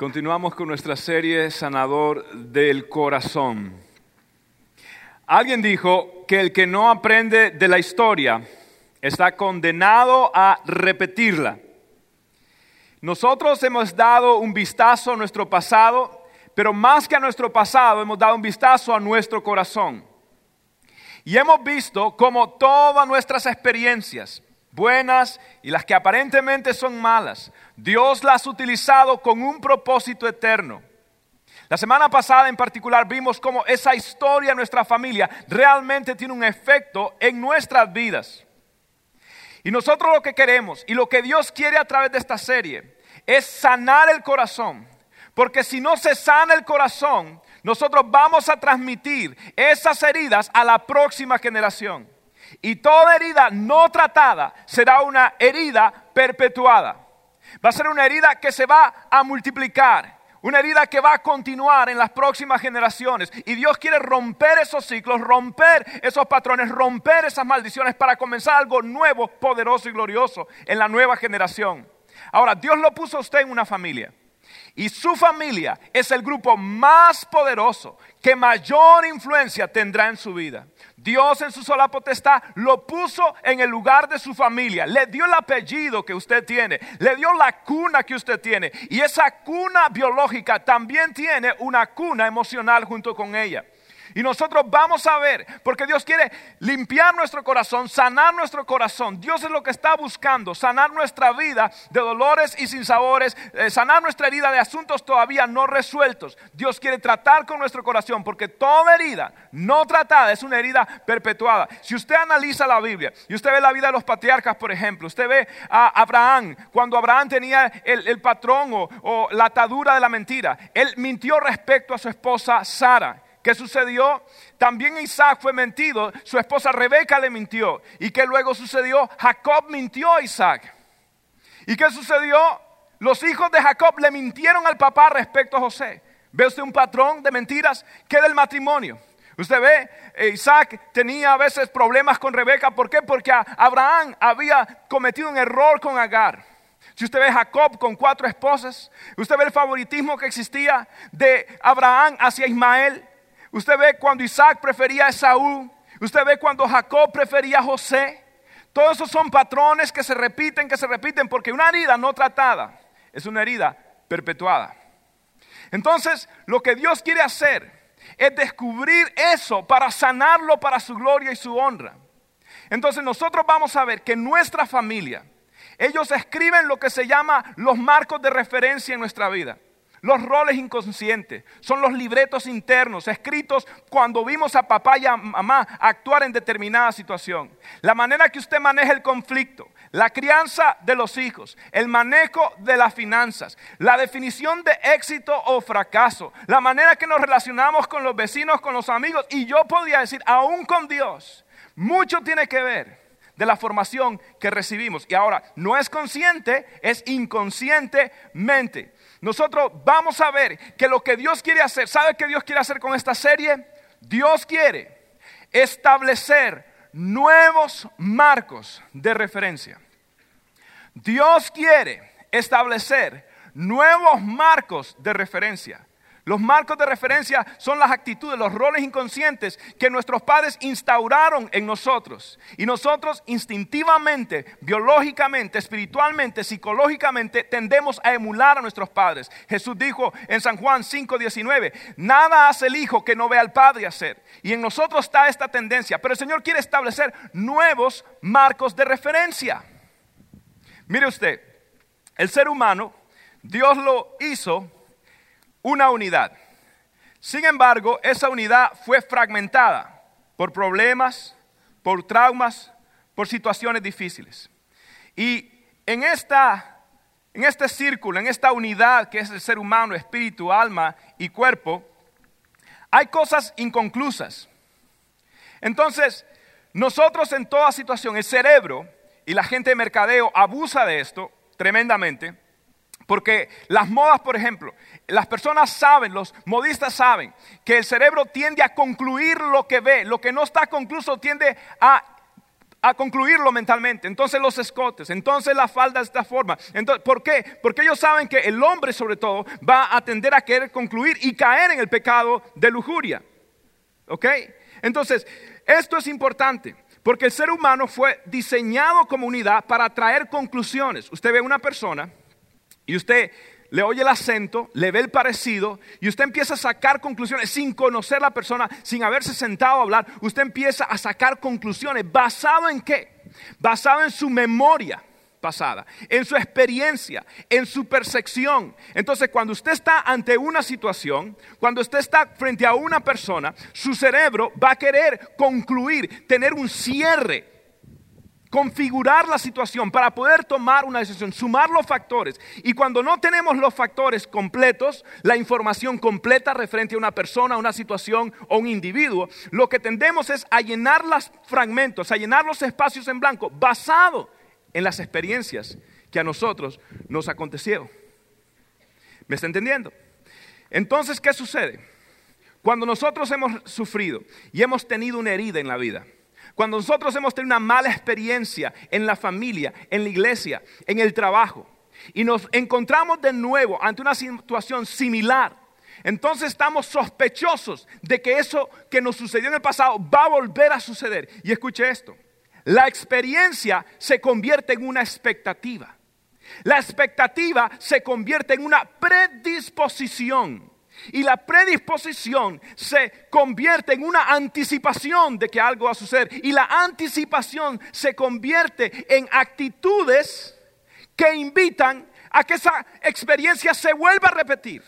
Continuamos con nuestra serie Sanador del Corazón. Alguien dijo que el que no aprende de la historia está condenado a repetirla. Nosotros hemos dado un vistazo a nuestro pasado, pero más que a nuestro pasado hemos dado un vistazo a nuestro corazón. Y hemos visto cómo todas nuestras experiencias, buenas y las que aparentemente son malas, Dios las ha utilizado con un propósito eterno. La semana pasada en particular vimos cómo esa historia de nuestra familia realmente tiene un efecto en nuestras vidas. Y nosotros lo que queremos y lo que Dios quiere a través de esta serie es sanar el corazón. Porque si no se sana el corazón, nosotros vamos a transmitir esas heridas a la próxima generación. Y toda herida no tratada será una herida perpetuada. Va a ser una herida que se va a multiplicar. Una herida que va a continuar en las próximas generaciones. Y Dios quiere romper esos ciclos, romper esos patrones, romper esas maldiciones para comenzar algo nuevo, poderoso y glorioso en la nueva generación. Ahora, Dios lo puso a usted en una familia. Y su familia es el grupo más poderoso que mayor influencia tendrá en su vida. Dios en su sola potestad lo puso en el lugar de su familia, le dio el apellido que usted tiene, le dio la cuna que usted tiene y esa cuna biológica también tiene una cuna emocional junto con ella. Y nosotros vamos a ver, porque Dios quiere limpiar nuestro corazón, sanar nuestro corazón. Dios es lo que está buscando, sanar nuestra vida de dolores y sinsabores, eh, sanar nuestra herida de asuntos todavía no resueltos. Dios quiere tratar con nuestro corazón, porque toda herida no tratada es una herida perpetuada. Si usted analiza la Biblia y usted ve la vida de los patriarcas, por ejemplo, usted ve a Abraham, cuando Abraham tenía el, patrón o la atadura de la mentira, él mintió respecto a su esposa Sara. ¿Qué sucedió? También Isaac fue mentido, su esposa Rebeca le mintió. ¿Y qué luego sucedió? Jacob mintió a Isaac. ¿Y qué sucedió? Los hijos de Jacob le mintieron al papá respecto a José. ¿Ve usted un patrón de mentiras? ¿Qué del matrimonio? Usted ve, eh, Isaac tenía a veces problemas con Rebeca. ¿Por qué? Porque Abraham había cometido un error con Agar. Si usted ve Jacob con cuatro esposas, usted ve el favoritismo que existía de Abraham hacia Ismael. Usted ve cuando Isaac prefería a Esaú. Usted ve cuando Jacob prefería a José. Todos esos son patrones que se repiten, que se repiten, porque una herida no tratada es una herida perpetuada. Entonces, lo que Dios quiere hacer es descubrir eso para sanarlo para su gloria y su honra. Entonces, nosotros vamos a ver que nuestra familia, ellos escriben lo que se llama los marcos de referencia en nuestra vida. Los roles inconscientes son los libretos internos escritos cuando vimos a papá y a mamá actuar en determinada situación. La manera que usted maneja el conflicto, la crianza de los hijos, el manejo de las finanzas, la definición de éxito o fracaso, la manera que nos relacionamos con los vecinos, con los amigos y yo podría decir, aún con Dios, mucho tiene que ver de la formación que recibimos. Y ahora, no es consciente, es inconscientemente. Nosotros vamos a ver que lo que Dios quiere hacer, ¿sabe qué Dios quiere hacer con esta serie? Dios quiere establecer nuevos marcos de referencia. Dios quiere establecer nuevos marcos de referencia. Los marcos de referencia son las actitudes, los roles inconscientes que nuestros padres instauraron en nosotros. Y nosotros instintivamente, biológicamente, espiritualmente, psicológicamente, tendemos a emular a nuestros padres. Jesús dijo en San Juan 5:19, nada hace el Hijo que no vea al Padre hacer. Y en nosotros está esta tendencia. Pero el Señor quiere establecer nuevos marcos de referencia. Mire usted, el ser humano, Dios lo hizo una unidad. Sin embargo, esa unidad fue fragmentada por problemas, por traumas, por situaciones difíciles. Y en, esta, en este círculo, en esta unidad que es el ser humano, espíritu, alma y cuerpo, hay cosas inconclusas. Entonces, nosotros en toda situación, el cerebro y la gente de mercadeo abusa de esto tremendamente porque las modas, por ejemplo, las personas saben, los modistas saben, que el cerebro tiende a concluir lo que ve, lo que no está concluso tiende a concluirlo mentalmente. Entonces los escotes, entonces la falda de esta forma. Entonces, ¿Por qué? Porque ellos saben que el hombre sobre todo va a tender a querer concluir y caer en el pecado de lujuria. ¿Ok? Entonces, esto es importante. Porque el ser humano fue diseñado como unidad para traer conclusiones. Usted ve una persona y usted le oye el acento, le ve el parecido y usted empieza a sacar conclusiones sin conocer la persona, sin haberse sentado a hablar. Usted empieza a sacar conclusiones. ¿Basado en qué? Basado en su memoria pasada, en su experiencia, en su percepción. Entonces, cuando usted está ante una situación, cuando usted está frente a una persona, su cerebro va a querer concluir, tener un cierre configurar la situación para poder tomar una decisión, sumar los factores. Y cuando no tenemos los factores completos, la información completa referente a una persona, una situación o un individuo, lo que tendemos es a llenar los fragmentos, a llenar los espacios en blanco, basado en las experiencias que a nosotros nos acontecieron. ¿Me está entendiendo? Entonces, ¿qué sucede? Cuando nosotros hemos sufrido y hemos tenido una herida en la vida, cuando nosotros hemos tenido una mala experiencia en la familia, en la iglesia, en el trabajo, y nos encontramos de nuevo ante una situación similar, entonces estamos sospechosos de que eso que nos sucedió en el pasado va a volver a suceder. Y escuche esto, la experiencia se convierte en una expectativa. La expectativa se convierte en una predisposición. Y la predisposición se convierte en una anticipación de que algo va a suceder. Y la anticipación se convierte en actitudes que invitan a que esa experiencia se vuelva a repetir.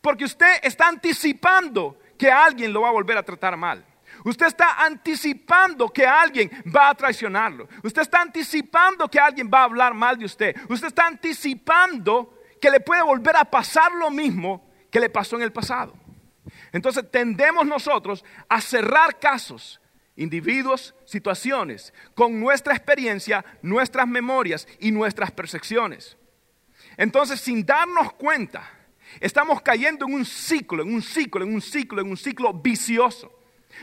Porque usted está anticipando que alguien lo va a volver a tratar mal. Usted está anticipando que alguien va a traicionarlo. Usted está anticipando que alguien va a hablar mal de usted. Usted está anticipando que le puede volver a pasar lo mismo que le pasó en el pasado. Entonces tendemos nosotros a cerrar casos, individuos, situaciones, con nuestra experiencia, nuestras memorias y nuestras percepciones. Entonces, sin darnos cuenta, estamos cayendo en un ciclo, en un ciclo, en un ciclo, en un ciclo vicioso.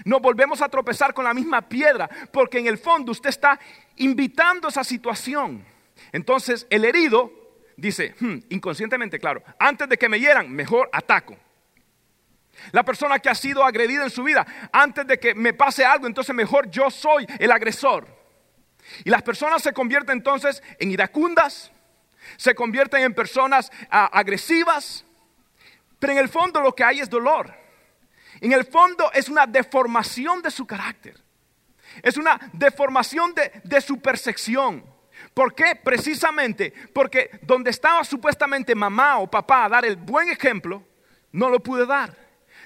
Nos volvemos a tropezar con la misma piedra, porque en el fondo usted está invitando esa situación. Entonces, el herido dice, hmm, inconscientemente, claro, antes de que me hieran, mejor ataco. La persona que ha sido agredida en su vida, antes de que me pase algo, entonces mejor yo soy el agresor. Y las personas se convierten entonces en iracundas, se convierten en personas ah, agresivas, pero en el fondo lo que hay es dolor. En el fondo es una deformación de su carácter, es una deformación de, de su percepción. ¿Por qué? Precisamente porque donde estaba supuestamente mamá o papá a dar el buen ejemplo, no lo pude dar.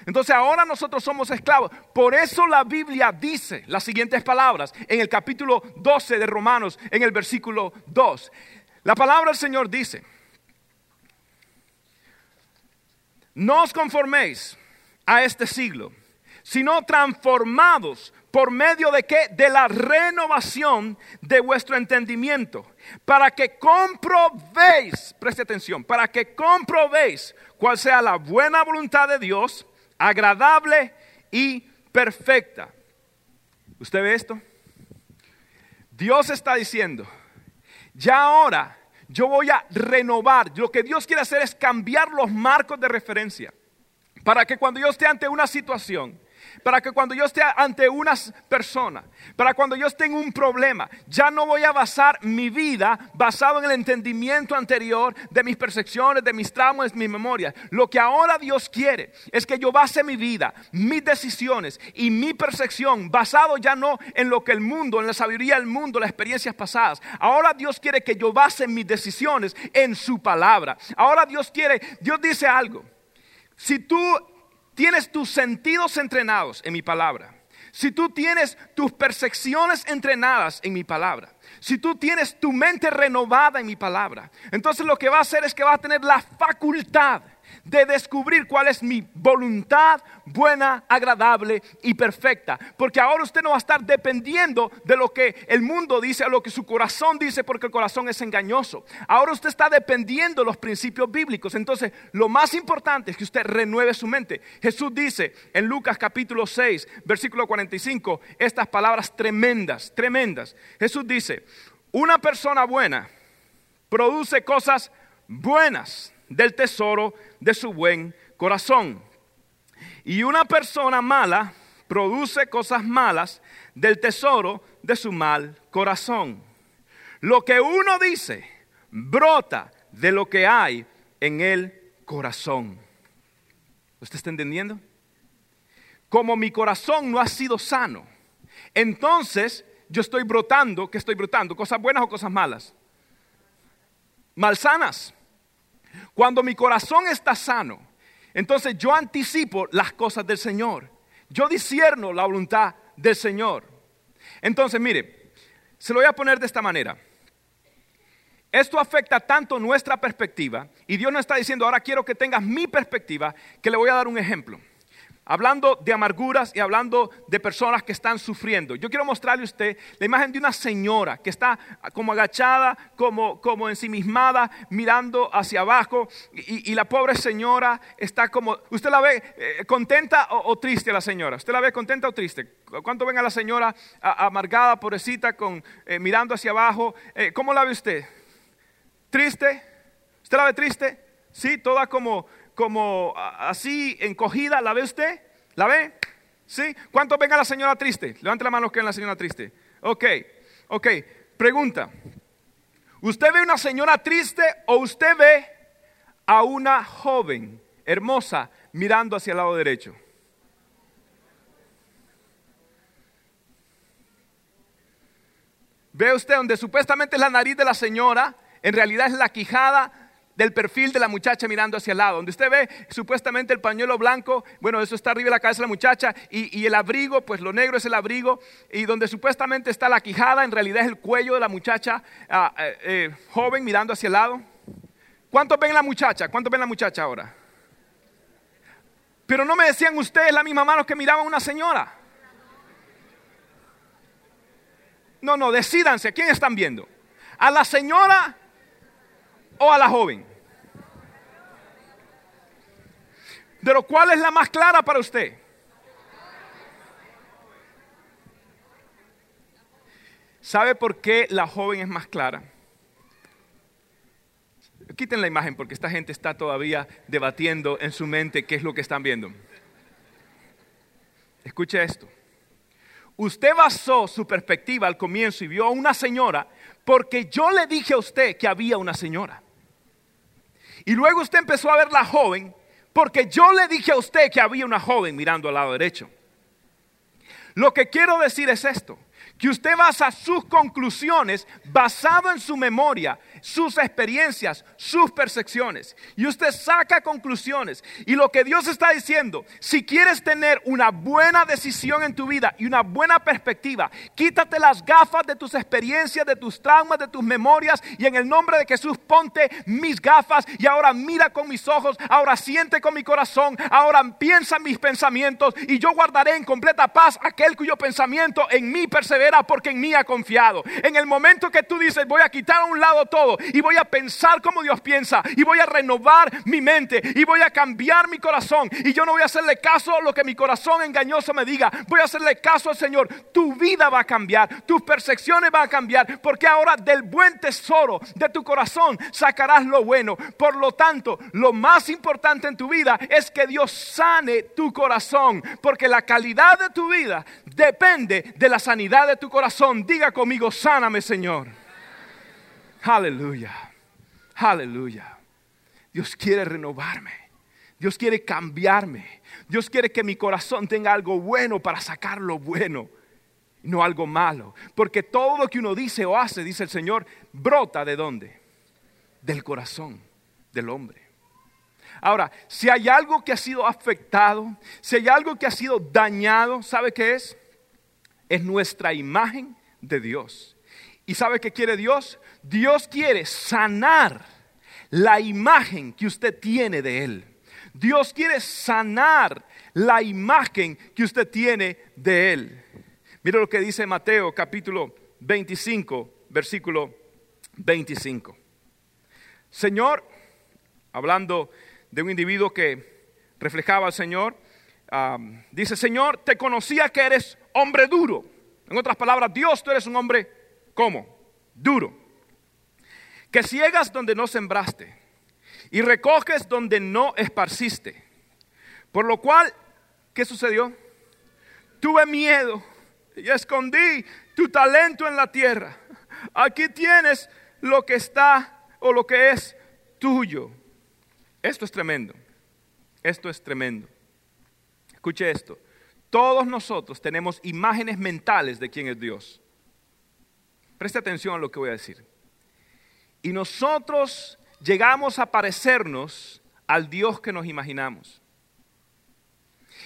Entonces ahora nosotros somos esclavos. Por eso la Biblia dice las siguientes palabras en el capítulo 12 de Romanos, en el versículo 2. La palabra del Señor dice, no os conforméis a este siglo, sino transformados ¿Por medio de qué? De la renovación de vuestro entendimiento. Para que comprobéis, preste atención, para que comprobéis cuál sea la buena voluntad de Dios, agradable y perfecta. ¿Usted ve esto? Dios está diciendo, ya ahora yo voy a renovar. Lo que Dios quiere hacer es cambiar los marcos de referencia. Para que cuando yo esté ante una situación, para que cuando yo esté ante una persona, para cuando yo esté en un problema, ya no voy a basar mi vida basado en el entendimiento anterior de mis percepciones, de mis traumas, mis memorias. Lo que ahora Dios quiere es que yo base mi vida, mis decisiones y mi percepción basado ya no en lo que el mundo, en la sabiduría del mundo, las experiencias pasadas. Ahora Dios quiere que yo base mis decisiones en su palabra. Ahora Dios quiere, Dios dice algo. Si tú tienes tus sentidos entrenados en mi palabra, si tú tienes tus percepciones entrenadas en mi palabra, si tú tienes tu mente renovada en mi palabra, entonces lo que va a hacer es que va a tener la facultad de descubrir cuál es mi voluntad buena, agradable y perfecta. Porque ahora usted no va a estar dependiendo de lo que el mundo dice, o lo que su corazón dice, porque el corazón es engañoso. Ahora usted está dependiendo de los principios bíblicos. Entonces, lo más importante es que usted renueve su mente. Jesús dice en Lucas capítulo 6, versículo 45, estas palabras tremendas, tremendas. Jesús dice, una persona buena produce cosas buenas del tesoro de su buen corazón. Y una persona mala produce cosas malas del tesoro de su mal corazón. Lo que uno dice brota de lo que hay en el corazón. ¿Usted está entendiendo? Como mi corazón no ha sido sano, entonces yo estoy brotando, ¿qué estoy brotando? ¿Cosas buenas o cosas malas? Malsanas. Cuando mi corazón está sano, entonces yo anticipo las cosas del Señor. Yo discierno la voluntad del Señor. Entonces, mire, se lo voy a poner de esta manera. Esto afecta tanto nuestra perspectiva y Dios nos está diciendo, ahora quiero que tengas mi perspectiva, que le voy a dar un ejemplo. Hablando de amarguras y hablando de personas que están sufriendo. Yo quiero mostrarle a usted la imagen de una señora que está como agachada, como, como ensimismada, mirando hacia abajo. Y, la pobre señora está como, ¿usted la ve eh, contenta o, triste la señora? ¿Usted la ve contenta o triste? ¿Cuánto ven a la señora amargada, pobrecita, con, eh, mirando hacia abajo? Eh, ¿Cómo la ve usted? ¿Triste? ¿Usted la ve triste? Sí, toda como como así encogida, ¿la ve usted? ¿La ve? ¿Sí? ¿Cuántos ven a la señora triste? Levante la mano que a la señora triste. Ok, ok. Pregunta. ¿Usted ve una señora triste o usted ve a una joven hermosa mirando hacia el lado derecho? ¿Ve usted donde supuestamente es la nariz de la señora? En realidad es la quijada del perfil de la muchacha mirando hacia el lado. Donde usted ve supuestamente el pañuelo blanco, bueno, eso está arriba de la cabeza de la muchacha, y, el abrigo, pues lo negro es el abrigo, y donde supuestamente está la quijada, en realidad es el cuello de la muchacha ah, eh, eh, joven mirando hacia el lado. ¿Cuántos ven la muchacha? ¿Cuántos ven la muchacha ahora? Pero no me decían ustedes la misma mano que miraban una señora. No, no, decídanse, ¿a quién están viendo? ¿A la señora o a la joven? Pero ¿cuál es la más clara para usted? ¿Sabe por qué la joven es más clara? Quiten la imagen porque esta gente está todavía debatiendo en su mente qué es lo que están viendo. Escuche esto. Usted basó su perspectiva al comienzo y vio a una señora porque yo le dije a usted que había una señora. Y luego usted empezó a ver la joven porque yo le dije a usted que había una joven mirando al lado derecho. Lo que quiero decir es esto, que usted basa sus conclusiones basado en su memoria sus experiencias, sus percepciones. Y usted saca conclusiones. Y lo que Dios está diciendo, si quieres tener una buena decisión en tu vida y una buena perspectiva, quítate las gafas de tus experiencias, de tus traumas, de tus memorias. Y en el nombre de Jesús ponte mis gafas y ahora mira con mis ojos, ahora siente con mi corazón, ahora piensa mis pensamientos y yo guardaré en completa paz aquel cuyo pensamiento en mí persevera porque en mí ha confiado. En el momento que tú dices voy a quitar a un lado todo, y voy a pensar como Dios piensa y voy a renovar mi mente y voy a cambiar mi corazón y yo no voy a hacerle caso a lo que mi corazón engañoso me diga, voy a hacerle caso al Señor. Tu vida va a cambiar, tus percepciones van a cambiar porque ahora del buen tesoro de tu corazón sacarás lo bueno. Por lo tanto, lo más importante en tu vida es que Dios sane tu corazón porque la calidad de tu vida depende de la sanidad de tu corazón. Diga conmigo, sáname Señor. Aleluya. Aleluya. Dios quiere renovarme. Dios quiere cambiarme. Dios quiere que mi corazón tenga algo bueno para sacar lo bueno, no algo malo. Porque todo lo que uno dice o hace, dice el Señor, brota de dónde? Del corazón del hombre. Ahora, si hay algo que ha sido afectado, si hay algo que ha sido dañado, ¿sabe qué es? Es nuestra imagen de Dios. ¿Y sabe qué quiere Dios? Dios quiere sanar la imagen que usted tiene de Él. Dios quiere sanar la imagen que usted tiene de Él. Mira lo que dice Mateo capítulo 25, versículo 25. Señor, hablando de un individuo que reflejaba al Señor, dice, Señor, te conocía que eres hombre duro. En otras palabras, Dios, tú eres un hombre, ¿cómo? Duro. Que ciegas donde no sembraste y recoges donde no esparciste. Por lo cual, ¿qué sucedió? Tuve miedo y escondí tu talento en la tierra. Aquí tienes lo que está o lo que es tuyo. Esto es tremendo. Esto es tremendo. Escuche esto. Todos nosotros tenemos imágenes mentales de quién es Dios. Preste atención a lo que voy a decir. Y nosotros llegamos a parecernos al Dios que nos imaginamos.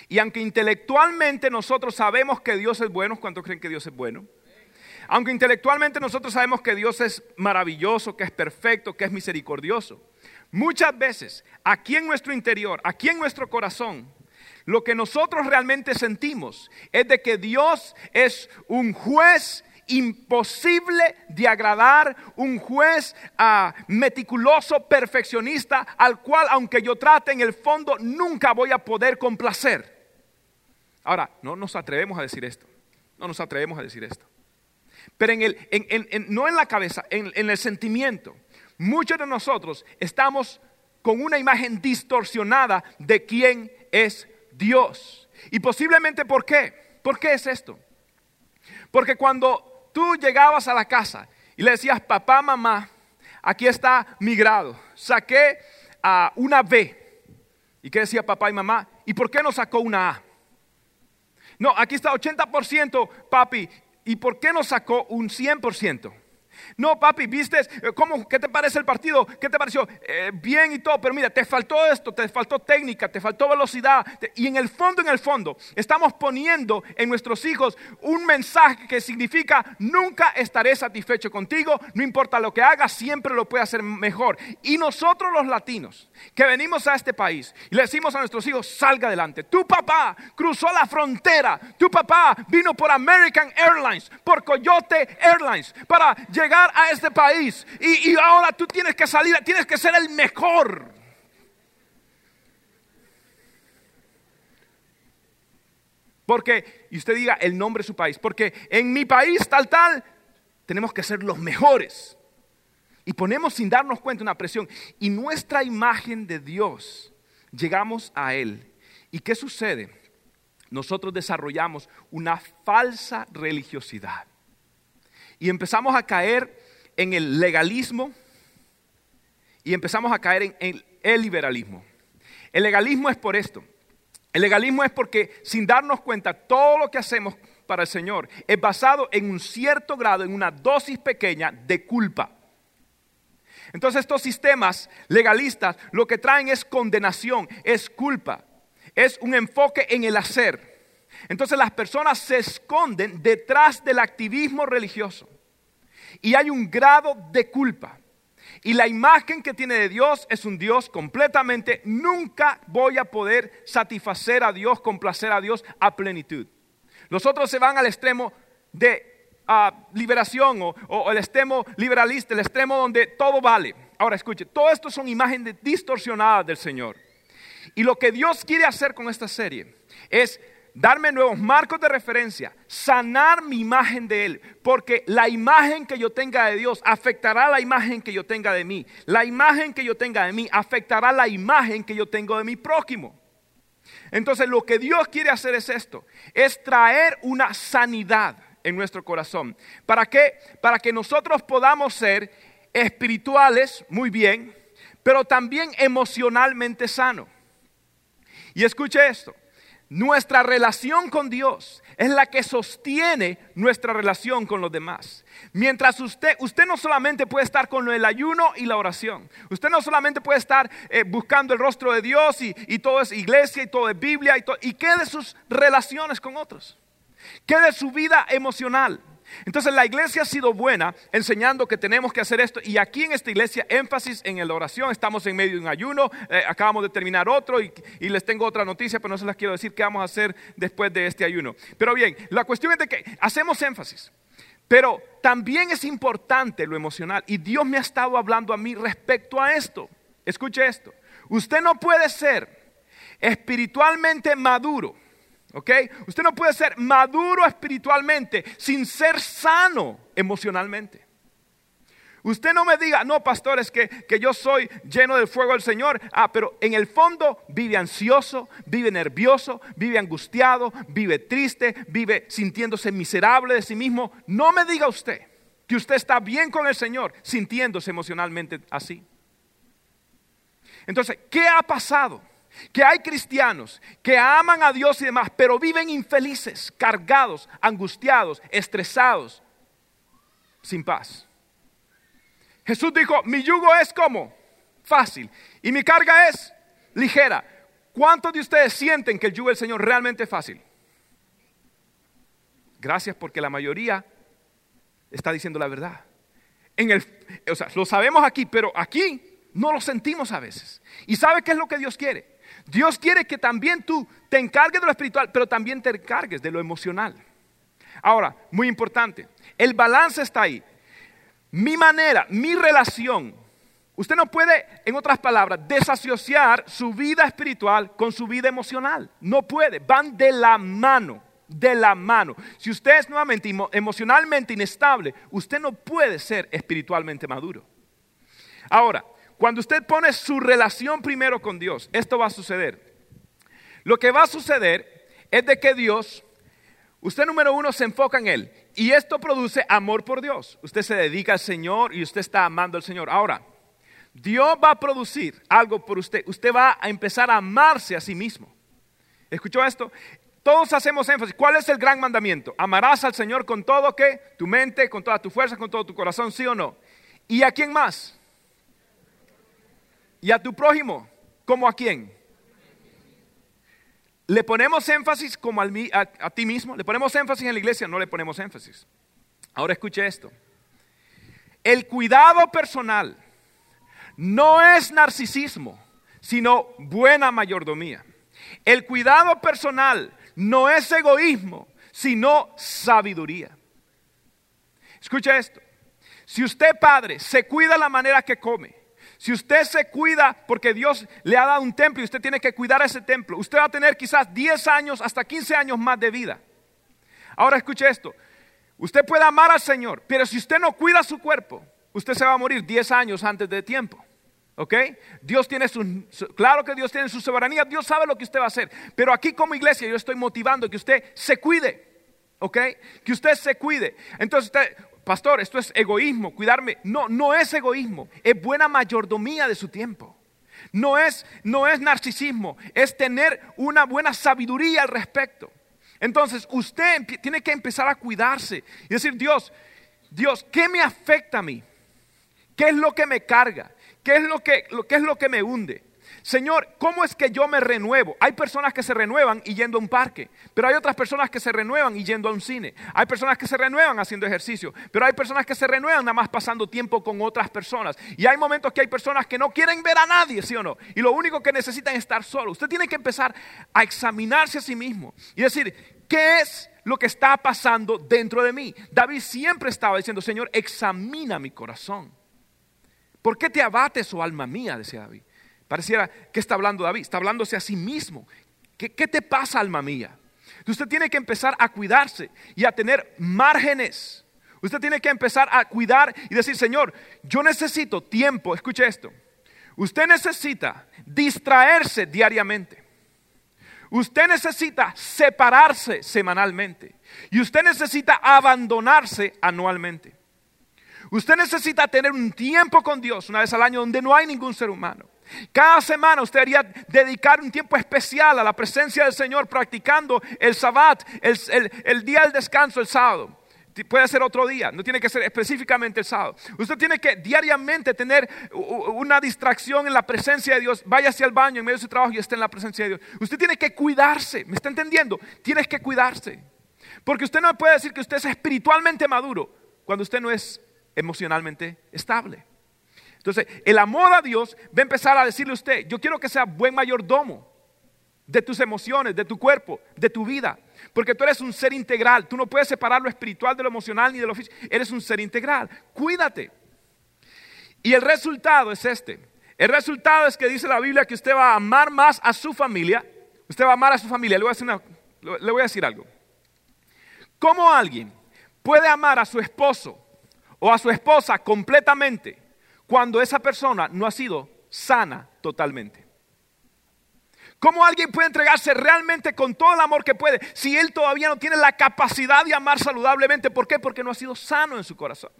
Y aunque intelectualmente nosotros sabemos que Dios es bueno, ¿cuántos creen que Dios es bueno? Aunque intelectualmente nosotros sabemos que Dios es maravilloso, que es perfecto, que es misericordioso, muchas veces aquí en nuestro interior, aquí en nuestro corazón, lo que nosotros realmente sentimos es de que Dios es un juez imposible de agradar, un juez ah, meticuloso, perfeccionista, al cual aunque yo trate en el fondo nunca voy a poder complacer. Ahora, no nos atrevemos a decir esto, no nos atrevemos a decir esto. Pero en el, no en la cabeza, en, en el sentimiento, muchos de nosotros estamos con una imagen distorsionada de quién es Dios. Y posiblemente por qué. ¿Por qué es esto? Porque cuando tú llegabas a la casa y le decías, papá, mamá, aquí está mi grado, saqué a una B. ¿Y qué decía papá y mamá? ¿Y por qué no sacó una A? No, aquí está 80%, papi. ¿Y por qué no sacó un 100%? No, papi, viste, eh, ¿cómo, ¿qué te parece el partido? ¿Qué te pareció? Eh, bien y todo, pero mira, te faltó esto, te faltó técnica, te faltó velocidad. y en el fondo, en el fondo, estamos poniendo en nuestros hijos un mensaje que significa, nunca estaré satisfecho contigo, no importa lo que hagas, siempre lo puede hacer mejor. Y nosotros los latinos, que venimos a este país y le decimos a nuestros hijos, salga adelante. Tu papá cruzó la frontera, tu papá vino por American Airlines, por Coyote Airlines, para llegar a este país y, y ahora tú tienes que salir, tienes que ser el mejor. Porque, y usted diga el nombre de su país, porque en mi país tal, tal, tenemos que ser los mejores. Y ponemos sin darnos cuenta una presión. Y nuestra imagen de Dios, llegamos a Él. ¿Y qué sucede? Nosotros desarrollamos una falsa religiosidad y empezamos a caer en el legalismo y empezamos a caer en, el liberalismo. El legalismo es por esto. El legalismo es porque sin darnos cuenta todo lo que hacemos para el Señor es basado en un cierto grado, en una dosis pequeña de culpa. Entonces estos sistemas legalistas lo que traen es condenación, es culpa, es un enfoque en el hacer. Entonces las personas se esconden detrás del activismo religioso. Y hay un grado de culpa. Y la imagen que tiene de Dios es un Dios completamente, nunca voy a poder satisfacer a Dios, complacer a Dios a plenitud. Los otros se van al extremo de ah, liberación o, o, el extremo liberalista, el extremo donde todo vale. Ahora escuche, todo esto son imágenes distorsionadas del Señor. Y lo que Dios quiere hacer con esta serie es darme nuevos marcos de referencia, sanar mi imagen de Él, porque la imagen que yo tenga de Dios afectará la imagen que yo tenga de mí. La imagen que yo tenga de mí afectará la imagen que yo tengo de mi prójimo. Entonces lo que Dios quiere hacer es esto, es traer una sanidad en nuestro corazón. ¿Para qué? Para que nosotros podamos ser espirituales, muy bien, pero también emocionalmente sanos. Y escuche esto, nuestra relación con Dios es la que sostiene nuestra relación con los demás. Mientras usted, usted no solamente puede estar con el ayuno y la oración, usted no solamente puede estar eh, buscando el rostro de Dios y, todo es iglesia y todo es Biblia y, y qué de sus relaciones con otros, qué de su vida emocional. Entonces la iglesia ha sido buena enseñando que tenemos que hacer esto y aquí en esta iglesia énfasis en la oración, estamos en medio de un ayuno, eh, acabamos de terminar otro y, les tengo otra noticia, pero no se las quiero decir qué vamos a hacer después de este ayuno. Pero bien, la cuestión es de que hacemos énfasis, pero también es importante lo emocional y Dios me ha estado hablando a mí respecto a esto. Escuche esto, usted no puede ser espiritualmente maduro ¿Ok? Usted no puede ser maduro espiritualmente sin ser sano emocionalmente. Usted no me diga, no, pastor, es que, que, yo soy lleno del fuego del Señor. Ah, pero en el fondo vive ansioso, vive nervioso, vive angustiado, vive triste, vive sintiéndose miserable de sí mismo. No me diga usted que usted está bien con el Señor sintiéndose emocionalmente así. Entonces, ¿qué ha pasado? Que hay cristianos que aman a Dios y demás, pero viven infelices, cargados, angustiados, estresados, sin paz. Jesús dijo, mi yugo es como fácil y mi carga es ligera. ¿Cuántos de ustedes sienten que el yugo del Señor realmente es fácil? Gracias porque la mayoría está diciendo la verdad. En el, o sea, lo sabemos aquí, pero aquí no lo sentimos a veces. ¿Y sabe qué es lo que Dios quiere? Dios quiere que también tú te encargues de lo espiritual, pero también te encargues de lo emocional. Ahora, muy importante, el balance está ahí. Mi manera, mi relación. Usted no puede, en otras palabras, desasociar su vida espiritual con su vida emocional. No puede, van de la mano, de la mano. Si usted es nuevamente emocionalmente inestable, usted no puede ser espiritualmente maduro. Ahora, cuando usted pone su relación primero con Dios, esto va a suceder. Lo que va a suceder es de que Dios, usted número uno se enfoca en Él y esto produce amor por Dios. Usted se dedica al Señor y usted está amando al Señor. Ahora, Dios va a producir algo por usted. Usted va a empezar a amarse a sí mismo. ¿Escuchó esto? Todos hacemos énfasis. ¿Cuál es el gran mandamiento? Amarás al Señor con todo que tu mente, con toda tu fuerza, con todo tu corazón, sí o no. ¿Y a quién más? ¿Y a tu prójimo? ¿Como a quién? ¿Le ponemos énfasis como a, a, ti mismo? ¿Le ponemos énfasis en la iglesia? No le ponemos énfasis. Ahora escuche esto. El cuidado personal no es narcisismo, sino buena mayordomía. El cuidado personal no es egoísmo, sino sabiduría. Escucha esto. Si usted, padre, se cuida la manera que come, si usted se cuida porque Dios le ha dado un templo y usted tiene que cuidar ese templo, usted va a tener quizás 10 años hasta 15 años más de vida. Ahora escuche esto. Usted puede amar al Señor, pero si usted no cuida su cuerpo, usted se va a morir 10 años antes de tiempo. ¿Ok? Dios tiene su, claro que Dios tiene su soberanía, Dios sabe lo que usted va a hacer. Pero aquí como iglesia yo estoy motivando que usted se cuide. ¿Ok? Que usted se cuide. Entonces usted, pastor, esto es egoísmo, cuidarme. No, no es egoísmo, es buena mayordomía de su tiempo. No es, no es narcisismo, es tener una buena sabiduría al respecto. Entonces, usted tiene que empezar a cuidarse y decir, Dios, Dios, ¿qué me afecta a mí? ¿Qué es lo que me carga? ¿Qué es lo que, qué es lo que me hunde? Señor, ¿cómo es que yo me renuevo? Hay personas que se renuevan y yendo a un parque, pero hay otras personas que se renuevan y yendo a un cine. Hay personas que se renuevan haciendo ejercicio, pero hay personas que se renuevan nada más pasando tiempo con otras personas. Y hay momentos que hay personas que no quieren ver a nadie, ¿sí o no? Y lo único que necesitan es estar solo. Usted tiene que empezar a examinarse a sí mismo y decir, ¿qué es lo que está pasando dentro de mí? David siempre estaba diciendo, Señor, examina mi corazón. ¿Por qué te abates, oh alma mía? decía David. Pareciera que está hablando David, está hablándose a sí mismo. ¿Qué, te pasa, alma mía? Usted tiene que empezar a cuidarse y a tener márgenes. Usted tiene que empezar a cuidar y decir, Señor, yo necesito tiempo, escuche esto. Usted necesita distraerse diariamente. Usted necesita separarse semanalmente. Y usted necesita abandonarse anualmente. Usted necesita tener un tiempo con Dios una vez al año donde no hay ningún ser humano. Cada semana usted debería dedicar un tiempo especial a la presencia del Señor practicando el sabbat, el, día del descanso, el sábado. Puede ser otro día, no tiene que ser específicamente el sábado. Usted tiene que diariamente tener una distracción en la presencia de Dios. Vaya hacia el baño en medio de su trabajo y esté en la presencia de Dios. Usted tiene que cuidarse, ¿me está entendiendo? Tienes que cuidarse. Porque usted no puede decir que usted es espiritualmente maduro cuando usted no es emocionalmente estable. Entonces, el amor a Dios va a empezar a decirle a usted, yo quiero que sea buen mayordomo de tus emociones, de tu cuerpo, de tu vida. Porque tú eres un ser integral. Tú no puedes separar lo espiritual de lo emocional ni de lo físico. Eres un ser integral. Cuídate. Y el resultado es este. El resultado es que dice la Biblia que usted va a amar más a su familia. Usted va a amar a su familia. Le voy a decir, le voy a decir algo. ¿Cómo alguien puede amar a su esposo o a su esposa completamente cuando esa persona no ha sido sana totalmente? ¿Cómo alguien puede entregarse realmente con todo el amor que puede si él todavía no tiene la capacidad de amar saludablemente? ¿Por qué? Porque no ha sido sano en su corazón.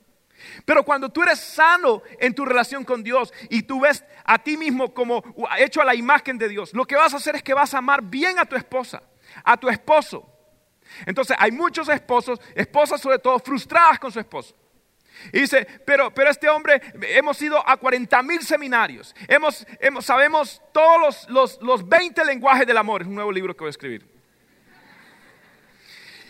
Pero cuando tú eres sano en tu relación con Dios y tú ves a ti mismo como hecho a la imagen de Dios, lo que vas a hacer es que vas a amar bien a tu esposa, a tu esposo. Entonces hay muchos esposos, esposas sobre todo, frustradas con su esposo. Y dice, pero, pero este hombre, hemos ido a 40 mil seminarios, hemos, sabemos todos los, los 20 lenguajes del amor, es un nuevo libro que voy a escribir.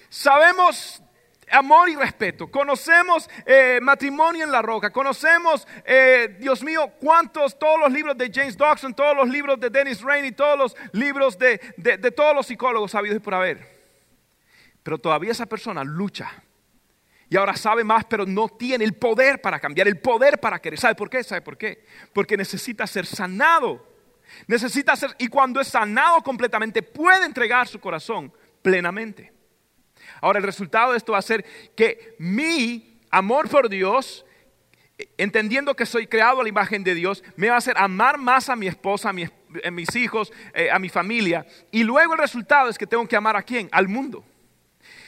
Sabemos amor y respeto. Conocemos eh, matrimonio en la roca. Conocemos, eh, Dios mío, cuántos, todos los libros de James Dawson, todos los libros de Dennis Rainey, todos los libros de, de todos los psicólogos habidos por haber. Pero todavía esa persona lucha. Ahora sabe más, pero no tiene el poder para cambiar, el poder para querer. ¿Sabe por qué? ¿Sabe por qué? Porque necesita ser sanado. Necesita ser, y cuando es sanado completamente, puede entregar su corazón plenamente. Ahora el resultado de esto va a ser que mi amor por Dios, entendiendo que soy creado a la imagen de Dios, me va a hacer amar más a mi esposa, a, mis hijos, eh, a mi familia. Y luego el resultado es que tengo que amar a quién? Al mundo.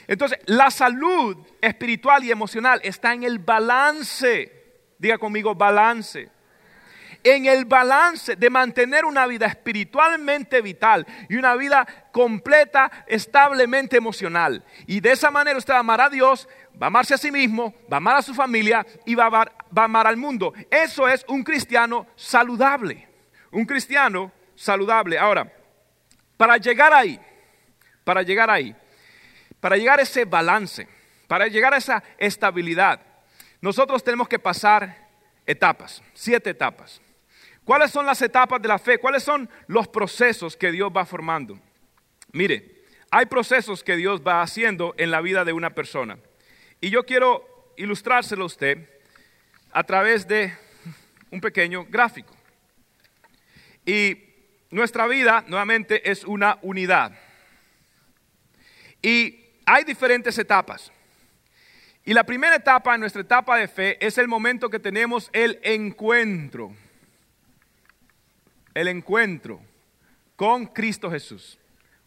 Entonces, la salud espiritual y emocional está en el balance. Diga conmigo, balance en el balance de mantener una vida espiritualmente vital y una vida completa, establemente emocional. Y de esa manera usted va a Dios, va a amarse a sí mismo, va a amar a su familia y va a amar, va a amar al mundo. Eso es un cristiano saludable. Un cristiano saludable. Ahora, para llegar ahí, para llegar ahí, para llegar a ese balance, para llegar a esa estabilidad, nosotros tenemos que pasar etapas, siete etapas. ¿Cuáles son las etapas de la fe? ¿Cuáles son los procesos que Dios va formando? Mire, hay procesos que Dios va haciendo en la vida de una persona. Y yo quiero ilustrárselo a usted a través de un pequeño gráfico. Y nuestra vida, nuevamente, es una unidad. Y hay diferentes etapas. Y la primera etapa, nuestra etapa de fe, es el momento que tenemos el encuentro el encuentro con Cristo Jesús.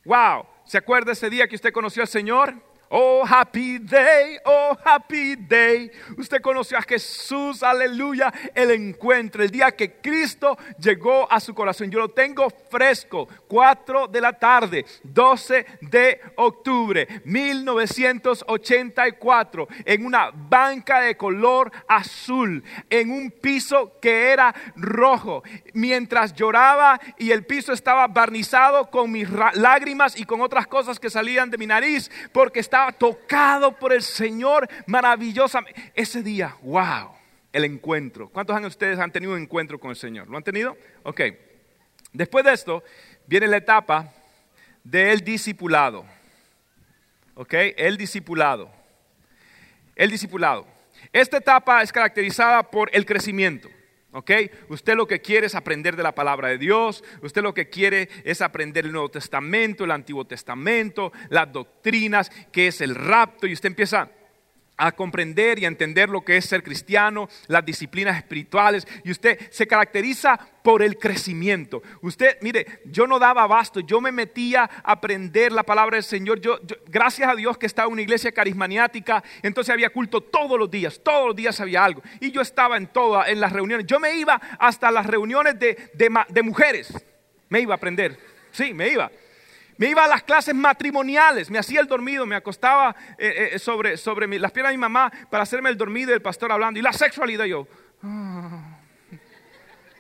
Wow, ¿se acuerda ese día que usted conoció al Señor? Oh, happy day, oh, happy day. Usted conoció a Jesús, aleluya, el encuentro, el día que Cristo llegó a su corazón. Yo lo tengo fresco, 4 de la tarde, 12 de octubre, 1984, en una banca de color azul, en un piso que era rojo, mientras lloraba y el piso estaba barnizado con mis lágrimas y con otras cosas que salían de mi nariz, porque estaba tocado por el Señor maravillosamente. Ese día, wow, el encuentro. ¿Cuántos años ustedes han tenido un encuentro con el Señor? ¿Lo han tenido? Ok. Después de esto, viene la etapa del discipulado. ¿Ok? El discipulado. El discipulado. Esta etapa es caracterizada por el crecimiento. ¿Ok? Usted lo que quiere es aprender de la palabra de Dios, usted lo que quiere es aprender el Nuevo Testamento, el Antiguo Testamento, las doctrinas, que es el rapto, y usted empieza a comprender y a entender lo que es ser cristiano, las disciplinas espirituales, y usted se caracteriza por el crecimiento. Usted, mire, yo no daba abasto, yo me metía a aprender la palabra del Señor. Yo, gracias a Dios que estaba en una iglesia carismaniática, entonces había culto todos los días, todos los días había algo. Y yo estaba en todas, en las reuniones. Yo me iba hasta las reuniones de, de mujeres, me iba a aprender, sí, me iba. Me iba a las clases matrimoniales, me hacía el dormido, me acostaba eh, eh, sobre, sobre las piernas de mi mamá para hacerme el dormido y el pastor hablando. Y la sexualidad, yo, ah,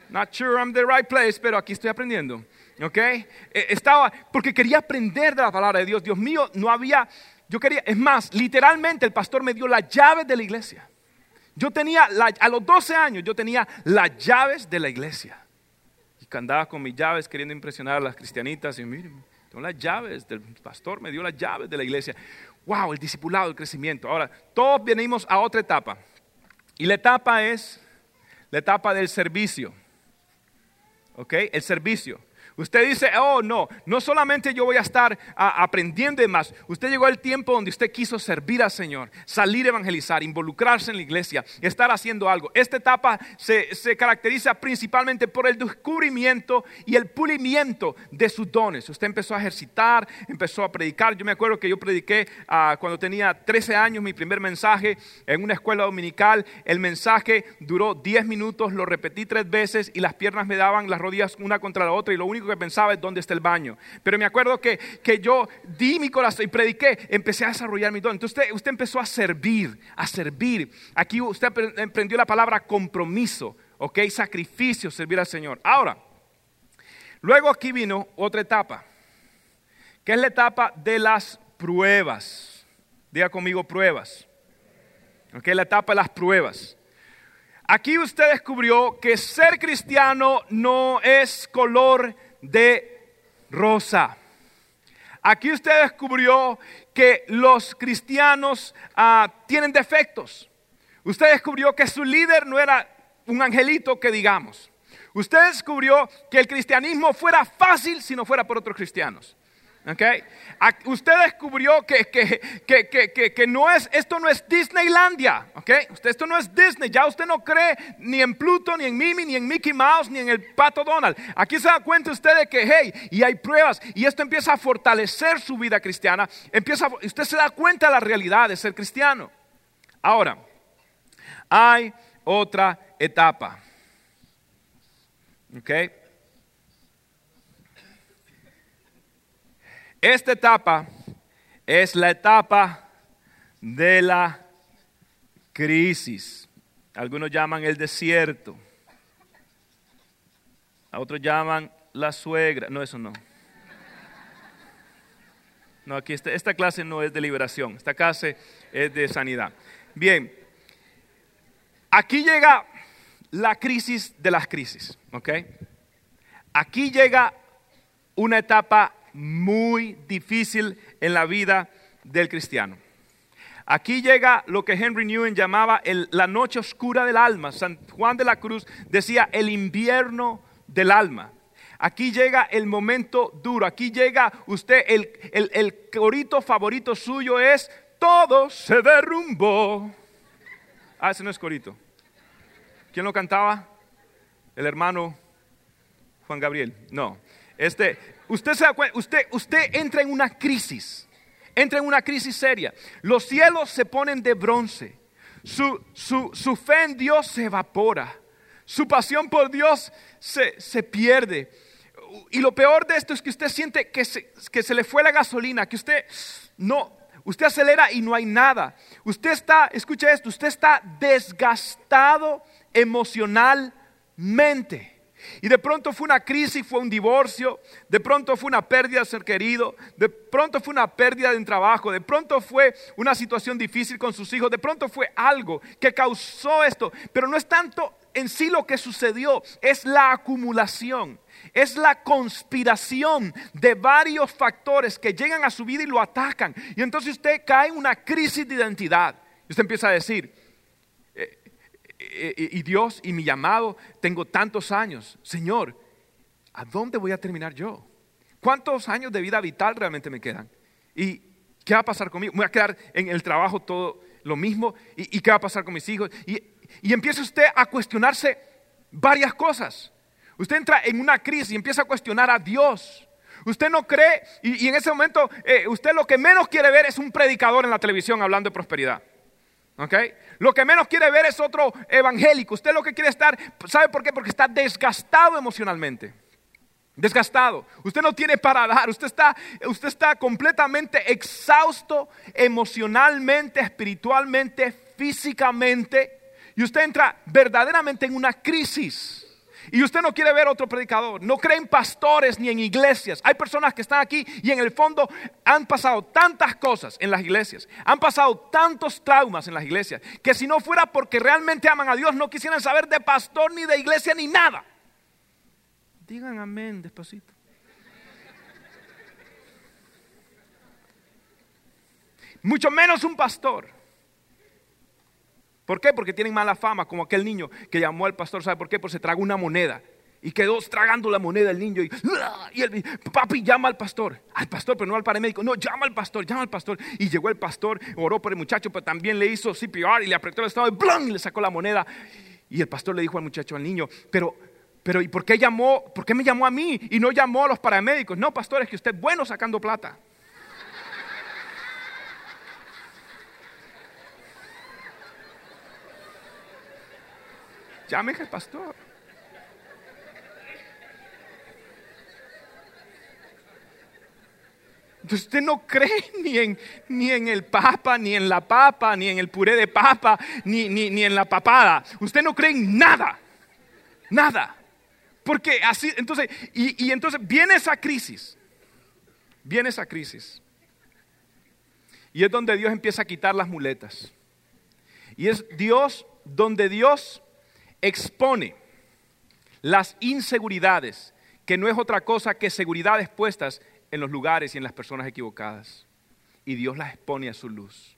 not sure I'm the right place, pero aquí estoy aprendiendo. ¿Ok? Eh, estaba, porque quería aprender de la palabra de Dios. Dios mío, no había yo quería, es más, literalmente el pastor me dio las llaves de la iglesia. Yo tenía, a los 12 años, yo tenía las llaves de la iglesia. Y andaba con mis llaves queriendo impresionar a las cristianitas. Y miren, tengo las llaves del pastor, me dio las llaves de la iglesia. Wow, el discipulado, el crecimiento. Ahora, todos venimos a otra etapa. Y la etapa es la etapa del servicio. ¿Ok? El servicio. Usted dice, oh no, no solamente yo voy a estar aprendiendo más. Usted llegó al tiempo donde usted quiso servir al Señor, salir a evangelizar, involucrarse en la iglesia, estar haciendo algo. Esta etapa se, caracteriza principalmente por el descubrimiento y el pulimiento de sus dones. Usted empezó a ejercitar, empezó a predicar. Yo me acuerdo que yo prediqué ah, cuando tenía 13 años mi primer mensaje en una escuela dominical. El mensaje duró 10 minutos, lo repetí tres veces y las piernas me daban las rodillas una contra la otra y lo único pensaba es dónde está el baño. Pero me acuerdo que, que yo di mi corazón y prediqué, empecé a desarrollar mi don. Entonces usted, usted empezó a servir, a servir. Aquí usted emprendió la palabra compromiso, ¿ok? Sacrificio, servir al Señor. Ahora, luego aquí vino otra etapa, que es la etapa de las pruebas. Diga conmigo pruebas. ¿Ok? La etapa de las pruebas. Aquí usted descubrió que ser cristiano no es color de rosa. Aquí usted descubrió que los cristianos ah, tienen defectos. Usted descubrió que su líder no era un angelito que digamos. Usted descubrió que el cristianismo fuera fácil si no fuera por otros cristianos. Okay. Usted descubrió que, que, no es, esto no es Disneylandia. Okay. Esto no es Disney. Ya usted no cree ni en Pluto, ni en Mimi, ni en Mickey Mouse, ni en el Pato Donald. Aquí se da cuenta usted de que, hey, y hay pruebas. Y esto empieza a fortalecer su vida cristiana. Empieza, usted se da cuenta de la realidad de ser cristiano. Ahora, hay otra etapa. Okay. Esta etapa es la etapa de la crisis. Algunos llaman el desierto. A otros llaman la suegra. No, eso no. No, aquí esta, esta clase no es de liberación. Esta clase es de sanidad. Bien. Aquí llega la crisis de las crisis. ¿Ok? Aquí llega una etapa muy difícil en la vida del cristiano. Aquí llega lo que Henry Newman llamaba la noche oscura del alma. San Juan de la Cruz decía el invierno del alma. Aquí llega el momento duro. Aquí llega usted, el, el corito favorito suyo es todo se derrumbó. Ah, ese no es corito. ¿Quién lo cantaba? El hermano Juan Gabriel. No. Este, usted se da cuenta, usted, usted entra en una crisis, entra en una crisis seria. Los cielos se ponen de bronce, su, su, su fe en Dios se evapora, su pasión por Dios se, se pierde. Y lo peor de esto es que usted siente que se, que se le fue la gasolina, que usted no, usted acelera y no hay nada. Usted está, escuche esto, usted está desgastado emocionalmente. Y de pronto fue una crisis, fue un divorcio, de pronto fue una pérdida de ser querido, de pronto fue una pérdida de trabajo, de pronto fue una situación difícil con sus hijos, de pronto fue algo que causó esto. Pero no es tanto en sí lo que sucedió, es la acumulación, es la conspiración de varios factores que llegan a su vida y lo atacan. Y entonces usted cae en una crisis de identidad. Y usted empieza a decir, y Dios y mi llamado, tengo tantos años. Señor, ¿a dónde voy a terminar yo? ¿Cuántos años de vida vital realmente me quedan? ¿Y qué va a pasar conmigo? ¿Voy a quedar en el trabajo todo lo mismo? ¿Y, qué va a pasar con mis hijos? Y, empieza usted a cuestionarse varias cosas. Usted entra en una crisis y empieza a cuestionar a Dios. Usted no cree, y, en ese momento eh, usted lo que menos quiere ver es un predicador en la televisión hablando de prosperidad. Lo que menos quiere ver es otro evangélico. Usted lo que quiere estar, ¿sabe por qué? Porque está desgastado emocionalmente. Desgastado. Usted no tiene para dar. Usted está, usted está completamente exhausto emocionalmente, espiritualmente, físicamente. Y usted entra verdaderamente en una crisis. Y usted no quiere ver otro predicador. No cree en pastores ni en iglesias. Hay personas que están aquí y en el fondo han pasado tantas cosas en las iglesias. Han pasado tantos traumas en las iglesias. Que si no fuera porque realmente aman a Dios, no quisieran saber de pastor ni de iglesia ni nada. Digan amén despacito. Mucho menos un pastor. ¿Por qué? Porque tienen mala fama, como aquel niño que llamó al pastor, ¿sabe por qué? Porque se tragó una moneda. Y quedó tragando la moneda el niño. Y, el papi llama al pastor. Al pastor, pero no al paramédico. No, llama al pastor, llama al pastor. Y llegó el pastor, oró por el muchacho, pero también le hizo CPR y le apretó el estado y ¡blan! Y le sacó la moneda. Y el pastor le dijo al muchacho, al niño, pero, pero ¿y por qué llamó? ¿Por qué me llamó a mí y no llamó a los paramédicos? No, pastor, es que usted es bueno sacando plata. Llame al pastor. Entonces usted no cree ni en, ni en el papa, ni en la papa, ni en el puré de papa, ni, ni, en la papada. Usted no cree en nada. Nada. Porque así, entonces, y, y entonces viene esa crisis. Viene esa crisis. Y es donde Dios empieza a quitar las muletas. Y es Dios, donde Dios expone las inseguridades, que no es otra cosa que seguridades puestas en los lugares y en las personas equivocadas. Y Dios las expone a su luz.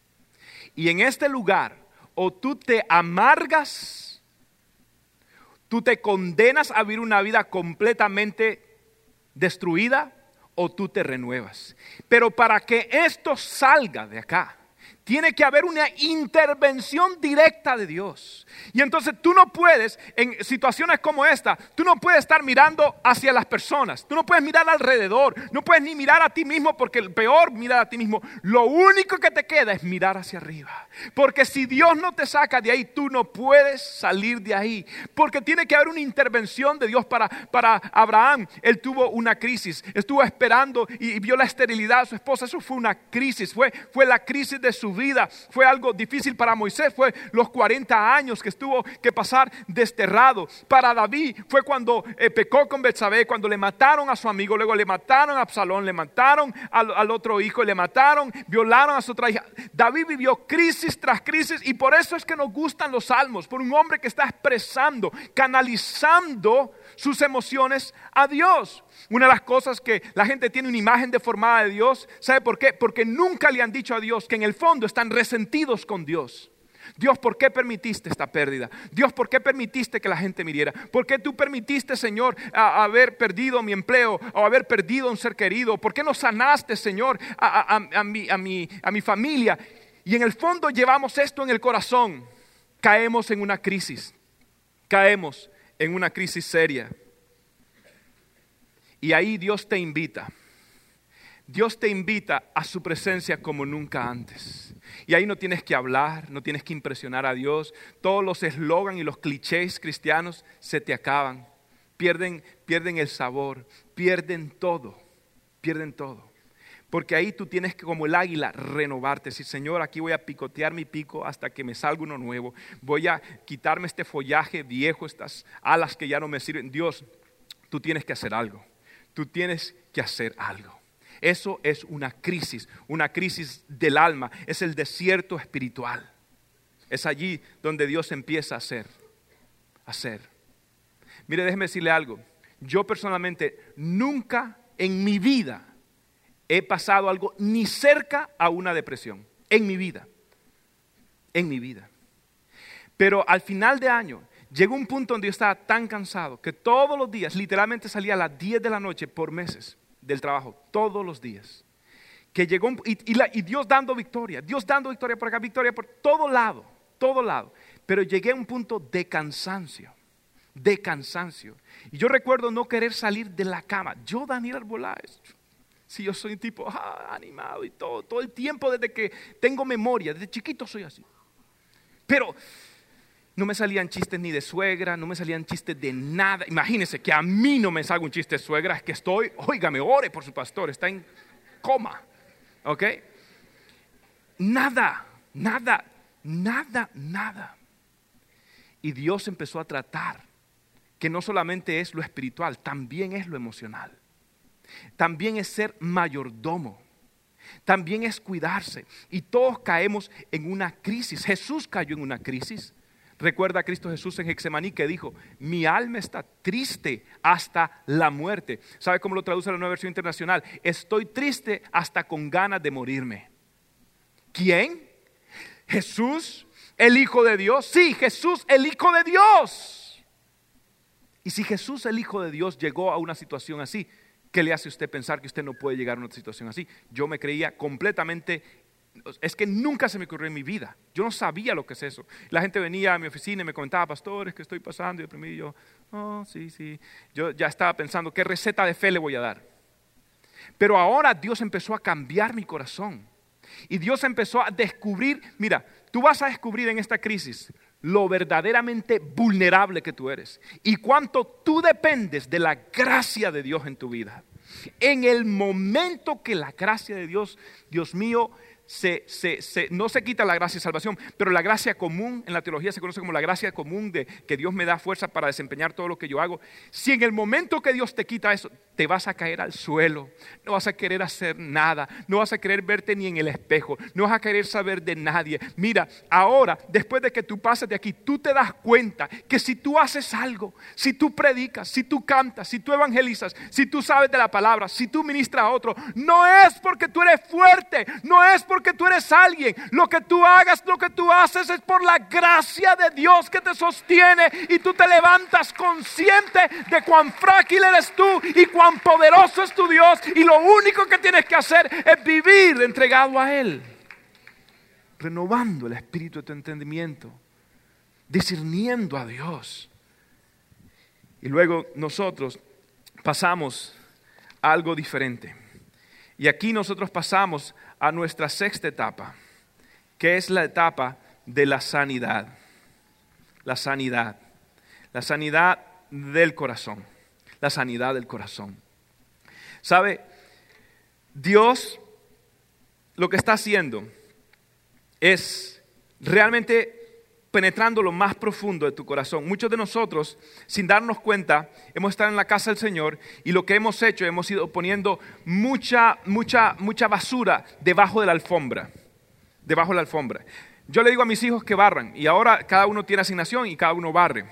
Y en este lugar, o tú te amargas, tú te condenas a vivir una vida completamente destruida, o tú te renuevas. Pero para que esto salga de acá, tiene que haber una intervención directa de Dios. Y entonces tú no puedes, en situaciones como esta, tú no puedes estar mirando hacia las personas, tú no puedes mirar alrededor, no puedes ni mirar a ti mismo porque el peor mirar a ti mismo. Lo único que te queda es mirar hacia arriba. Porque si Dios no te saca de ahí, tú no puedes salir de ahí. Porque tiene que haber una intervención de Dios para, para Abraham. Él tuvo una crisis, estuvo esperando y, vio la esterilidad de su esposa. Eso fue una crisis, fue, fue la crisis de su vida. Fue algo difícil para Moisés, fue los 40 años que estuvo que pasar desterrado. Para David fue cuando eh, pecó con Betsabé, cuando le mataron a su amigo, luego le mataron a Absalón, le mataron al, al otro hijo, le mataron, violaron a su otra hija. David vivió crisis tras crisis y por eso es que nos gustan los salmos, por un hombre que está expresando, canalizando sus emociones a Dios. Una de las cosas que la gente tiene una imagen deformada de Dios, ¿sabe por qué? Porque nunca le han dicho a Dios que en el fondo están resentidos con Dios. Dios, ¿por qué permitiste esta pérdida? Dios, ¿por qué permitiste que la gente miriera? ¿Por qué tú permitiste, Señor, haber perdido mi empleo o haber perdido un ser querido? ¿Por qué no sanaste, Señor, a, mi, a, a mi familia? Y en el fondo llevamos esto en el corazón. Caemos en una crisis. Caemos en una crisis seria. Y ahí Dios te invita. Dios te invita a su presencia como nunca antes. Y ahí no tienes que hablar, no tienes que impresionar a Dios. Todos los eslogans y los clichés cristianos se te acaban. Pierden, pierden el sabor, pierden todo, pierden todo. Porque ahí tú tienes que, como el águila, renovarte. Si Señor, aquí voy a picotear mi pico hasta que me salga uno nuevo. Voy a quitarme este follaje viejo, estas alas que ya no me sirven. Dios, tú tienes que hacer algo tú tienes que hacer algo. Eso es una crisis, una crisis del alma, es el desierto espiritual. Es allí donde Dios empieza a hacer, a hacer. Mire, déjeme decirle algo. Yo personalmente nunca en mi vida he pasado algo ni cerca a una depresión. En mi vida. En mi vida. Pero al final de año Llegó un punto donde yo estaba tan cansado que todos los días, literalmente salía a las 10 de la noche por meses del trabajo, todos los días. Que llegó y, y, Dios dando victoria, Dios dando victoria por acá, victoria por todo lado, todo lado. Pero llegué a un punto de cansancio, de cansancio. Y yo recuerdo no querer salir de la cama. Yo, Daniel Arbolás, si yo soy un tipo ah, animado y todo, todo el tiempo desde que tengo memoria, desde chiquito soy así. Pero no me salían chistes ni de suegra, no me salían chistes de nada. Imagínense que a mí no me salga un chiste de suegra, es que estoy, óigame, ore por su pastor, está en coma. ¿Ok? Nada, nada, nada, nada. Y Dios empezó a tratar que no solamente es lo espiritual, también es lo emocional. También es ser mayordomo. También es cuidarse. Y todos caemos en una crisis. Jesús cayó en una crisis. Recuerda a Cristo Jesús en Hexemaní que dijo, mi alma está triste hasta la muerte. ¿Sabe cómo lo traduce la nueva versión internacional? Estoy triste hasta con ganas de morirme. ¿Quién? Jesús, el Hijo de Dios. Sí, Jesús, el Hijo de Dios. Y si Jesús, el Hijo de Dios, llegó a una situación así, ¿qué le hace a usted pensar que usted no puede llegar a una situación así? Yo me creía completamente es que nunca se me ocurrió en mi vida. Yo no sabía lo que es eso. La gente venía a mi oficina y me comentaba, pastores, que estoy pasando y deprimido. Y yo, oh, sí, sí. Yo ya estaba pensando, ¿qué receta de fe le voy a dar? Pero ahora Dios empezó a cambiar mi corazón. Y Dios empezó a descubrir, mira, tú vas a descubrir en esta crisis lo verdaderamente vulnerable que tú eres y cuánto tú dependes de la gracia de Dios en tu vida. En el momento que la gracia de Dios, Dios mío, no se quita la gracia de salvación, pero la gracia común en la teología se conoce como la gracia común de que Dios me da fuerza para desempeñar todo lo que yo hago. Si en el momento que Dios te quita eso, te vas a caer al suelo, no vas a querer hacer nada, no vas a querer verte ni en el espejo, no vas a querer saber de nadie. Mira, ahora, después de que tú pases de aquí, tú te das cuenta que si tú haces algo, si tú predicas, si tú cantas, si tú evangelizas, si tú sabes de la palabra, si tú ministras a otro, no es porque tú eres fuerte, no es porque tú eres alguien. Lo que tú hagas, lo que tú haces es por la gracia de Dios que te sostiene y tú te levantas consciente de cuán frágil eres tú y cuán poderoso es tu Dios y lo único que tienes que hacer es vivir entregado a Él, renovando el espíritu de tu entendimiento, discerniendo a Dios. Y luego nosotros pasamos a algo diferente. Y aquí nosotros pasamos a nuestra sexta etapa, que es la etapa de la sanidad. La sanidad. La sanidad del corazón. La sanidad del corazón. ¿Sabe? Dios lo que está haciendo es realmente penetrando lo más profundo de tu corazón. Muchos de nosotros, sin darnos cuenta, hemos estado en la casa del Señor y lo que hemos hecho, hemos ido poniendo mucha, mucha, mucha basura debajo de la alfombra. Debajo de la alfombra. Yo le digo a mis hijos que barran y ahora cada uno tiene asignación y cada uno barre.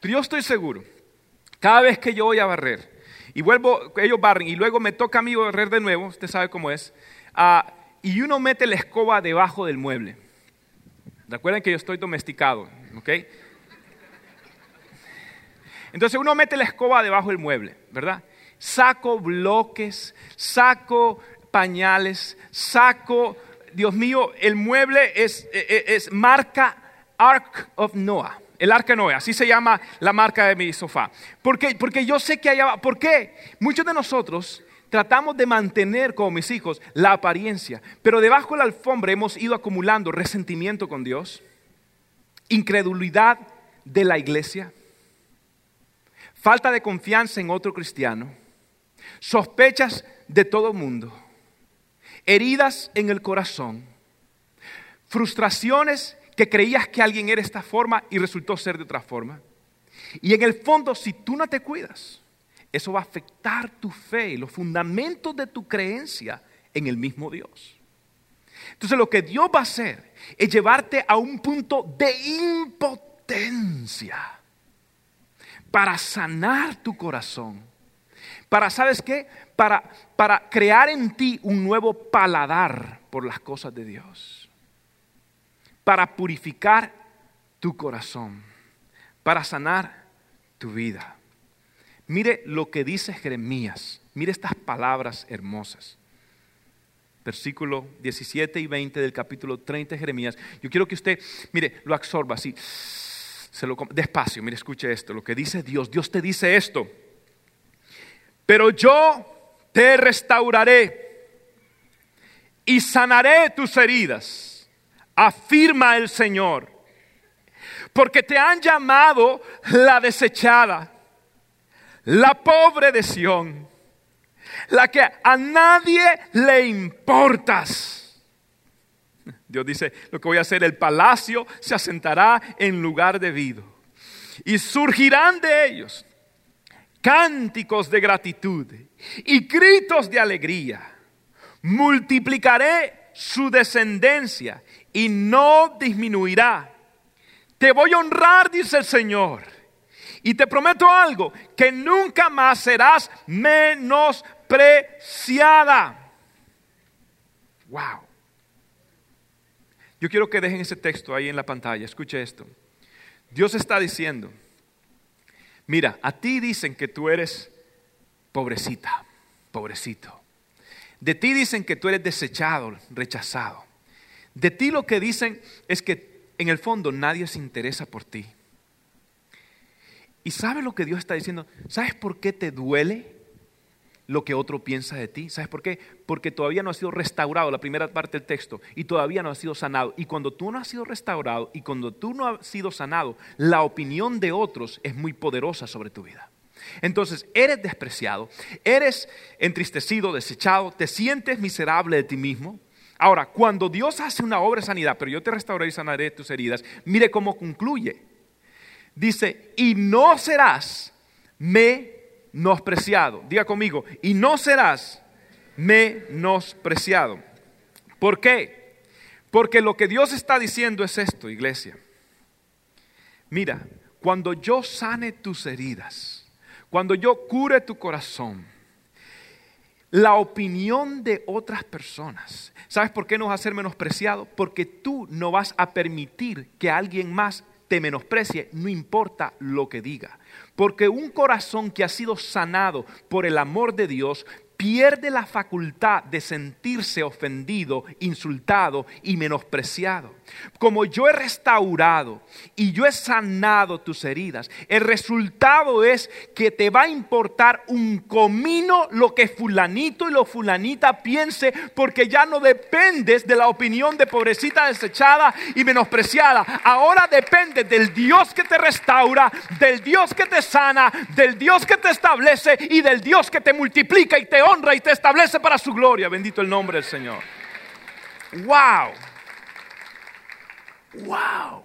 Pero yo estoy seguro, cada vez que yo voy a barrer y vuelvo, ellos barren y luego me toca a mí barrer de nuevo, usted sabe cómo es, ah, y uno mete la escoba debajo del mueble Recuerden que yo estoy domesticado, ¿ok? Entonces uno mete la escoba debajo del mueble, ¿verdad? Saco bloques, saco pañales, saco, Dios mío, el mueble es, e, e, es, marca Ark of Noah. El arca Noah, así se llama la marca de mi sofá. ¿Por qué? Porque yo sé que allá, ¿por qué? Muchos de nosotros tratamos de mantener como mis hijos la apariencia, pero debajo de la alfombra hemos ido acumulando resentimiento con Dios, incredulidad de la iglesia, falta de confianza en otro cristiano, sospechas de todo mundo, heridas en el corazón, frustraciones que creías que alguien era esta forma y resultó ser de otra forma. Y en el fondo, si tú no te cuidas, eso va a afectar tu fe, los fundamentos de tu creencia en el mismo Dios. Entonces lo que Dios va a hacer es llevarte a un punto de impotencia para sanar tu corazón. Para, ¿sabes qué? Para, para crear en ti un nuevo paladar por las cosas de Dios. Para purificar tu corazón. Para sanar tu vida. Mire lo que dice Jeremías. Mire estas palabras hermosas. Versículo 17 y 20 del capítulo 30 de Jeremías. Yo quiero que usted, mire, lo absorba así. Se lo, despacio, mire, escuche esto. Lo que dice Dios. Dios te dice esto. Pero yo te restauraré y sanaré tus heridas, afirma el Señor. Porque te han llamado la desechada la pobre de Sión, la que a nadie le importas. Dios dice, lo que voy a hacer, el palacio se asentará en lugar debido. y surgirán de ellos cánticos de gratitud y gritos de alegría. Multiplicaré su descendencia y no disminuirá. Te voy a honrar, dice el Señor. Y te prometo algo, que nunca más serás menospreciada. Wow. Yo quiero que dejen ese texto ahí en la pantalla. Escuche esto. Dios está diciendo, mira, a ti dicen que tú eres pobrecita, pobrecito. De ti dicen que tú eres desechado, rechazado. De ti lo que dicen es que en el fondo nadie se interesa por ti. ¿Y sabes lo que Dios está diciendo? ¿Sabes por qué te duele lo que otro piensa de ti? ¿Sabes por qué? Porque todavía no ha sido restaurado la primera parte del texto y todavía no ha sido sanado. Y cuando tú no has sido restaurado y cuando tú no has sido sanado, la opinión de otros es muy poderosa sobre tu vida. Entonces, eres despreciado, eres entristecido, desechado, te sientes miserable de ti mismo. Ahora, cuando Dios hace una obra de sanidad, pero yo te restauraré y sanaré tus heridas, mire cómo concluye. Dice, y no serás menospreciado. Diga conmigo, y no serás menospreciado. ¿Por qué? Porque lo que Dios está diciendo es esto, iglesia. Mira, cuando yo sane tus heridas, cuando yo cure tu corazón, la opinión de otras personas, ¿sabes por qué no vas a ser menospreciado? Porque tú no vas a permitir que alguien más te menosprecie, no importa lo que diga. Porque un corazón que ha sido sanado por el amor de Dios pierde la facultad de sentirse ofendido, insultado y menospreciado. Como yo he restaurado y yo he sanado tus heridas, el resultado es que te va a importar un comino lo que fulanito y lo fulanita piense, porque ya no dependes de la opinión de pobrecita desechada y menospreciada. Ahora dependes del Dios que te restaura, del Dios que te sana, del Dios que te establece y del Dios que te multiplica y te honra y te establece para su gloria. Bendito el nombre del Señor. Wow. Wow.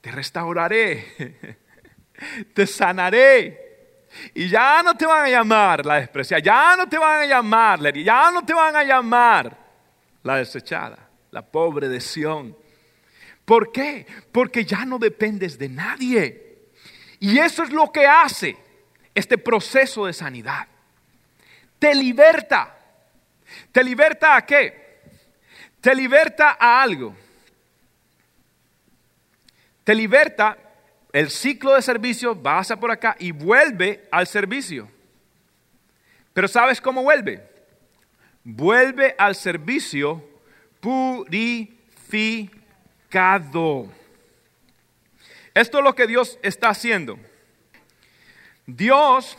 Te restauraré. Te sanaré. Y ya no te van a llamar la despreciada, ya no te van a llamar la ya no te van a llamar la desechada, la pobre de Sión. ¿Por qué? Porque ya no dependes de nadie. Y eso es lo que hace este proceso de sanidad. Te liberta. ¿Te liberta a qué? Te liberta a algo. Te liberta el ciclo de servicio, pasa por acá y vuelve al servicio. Pero ¿sabes cómo vuelve? Vuelve al servicio purificado. Esto es lo que Dios está haciendo. Dios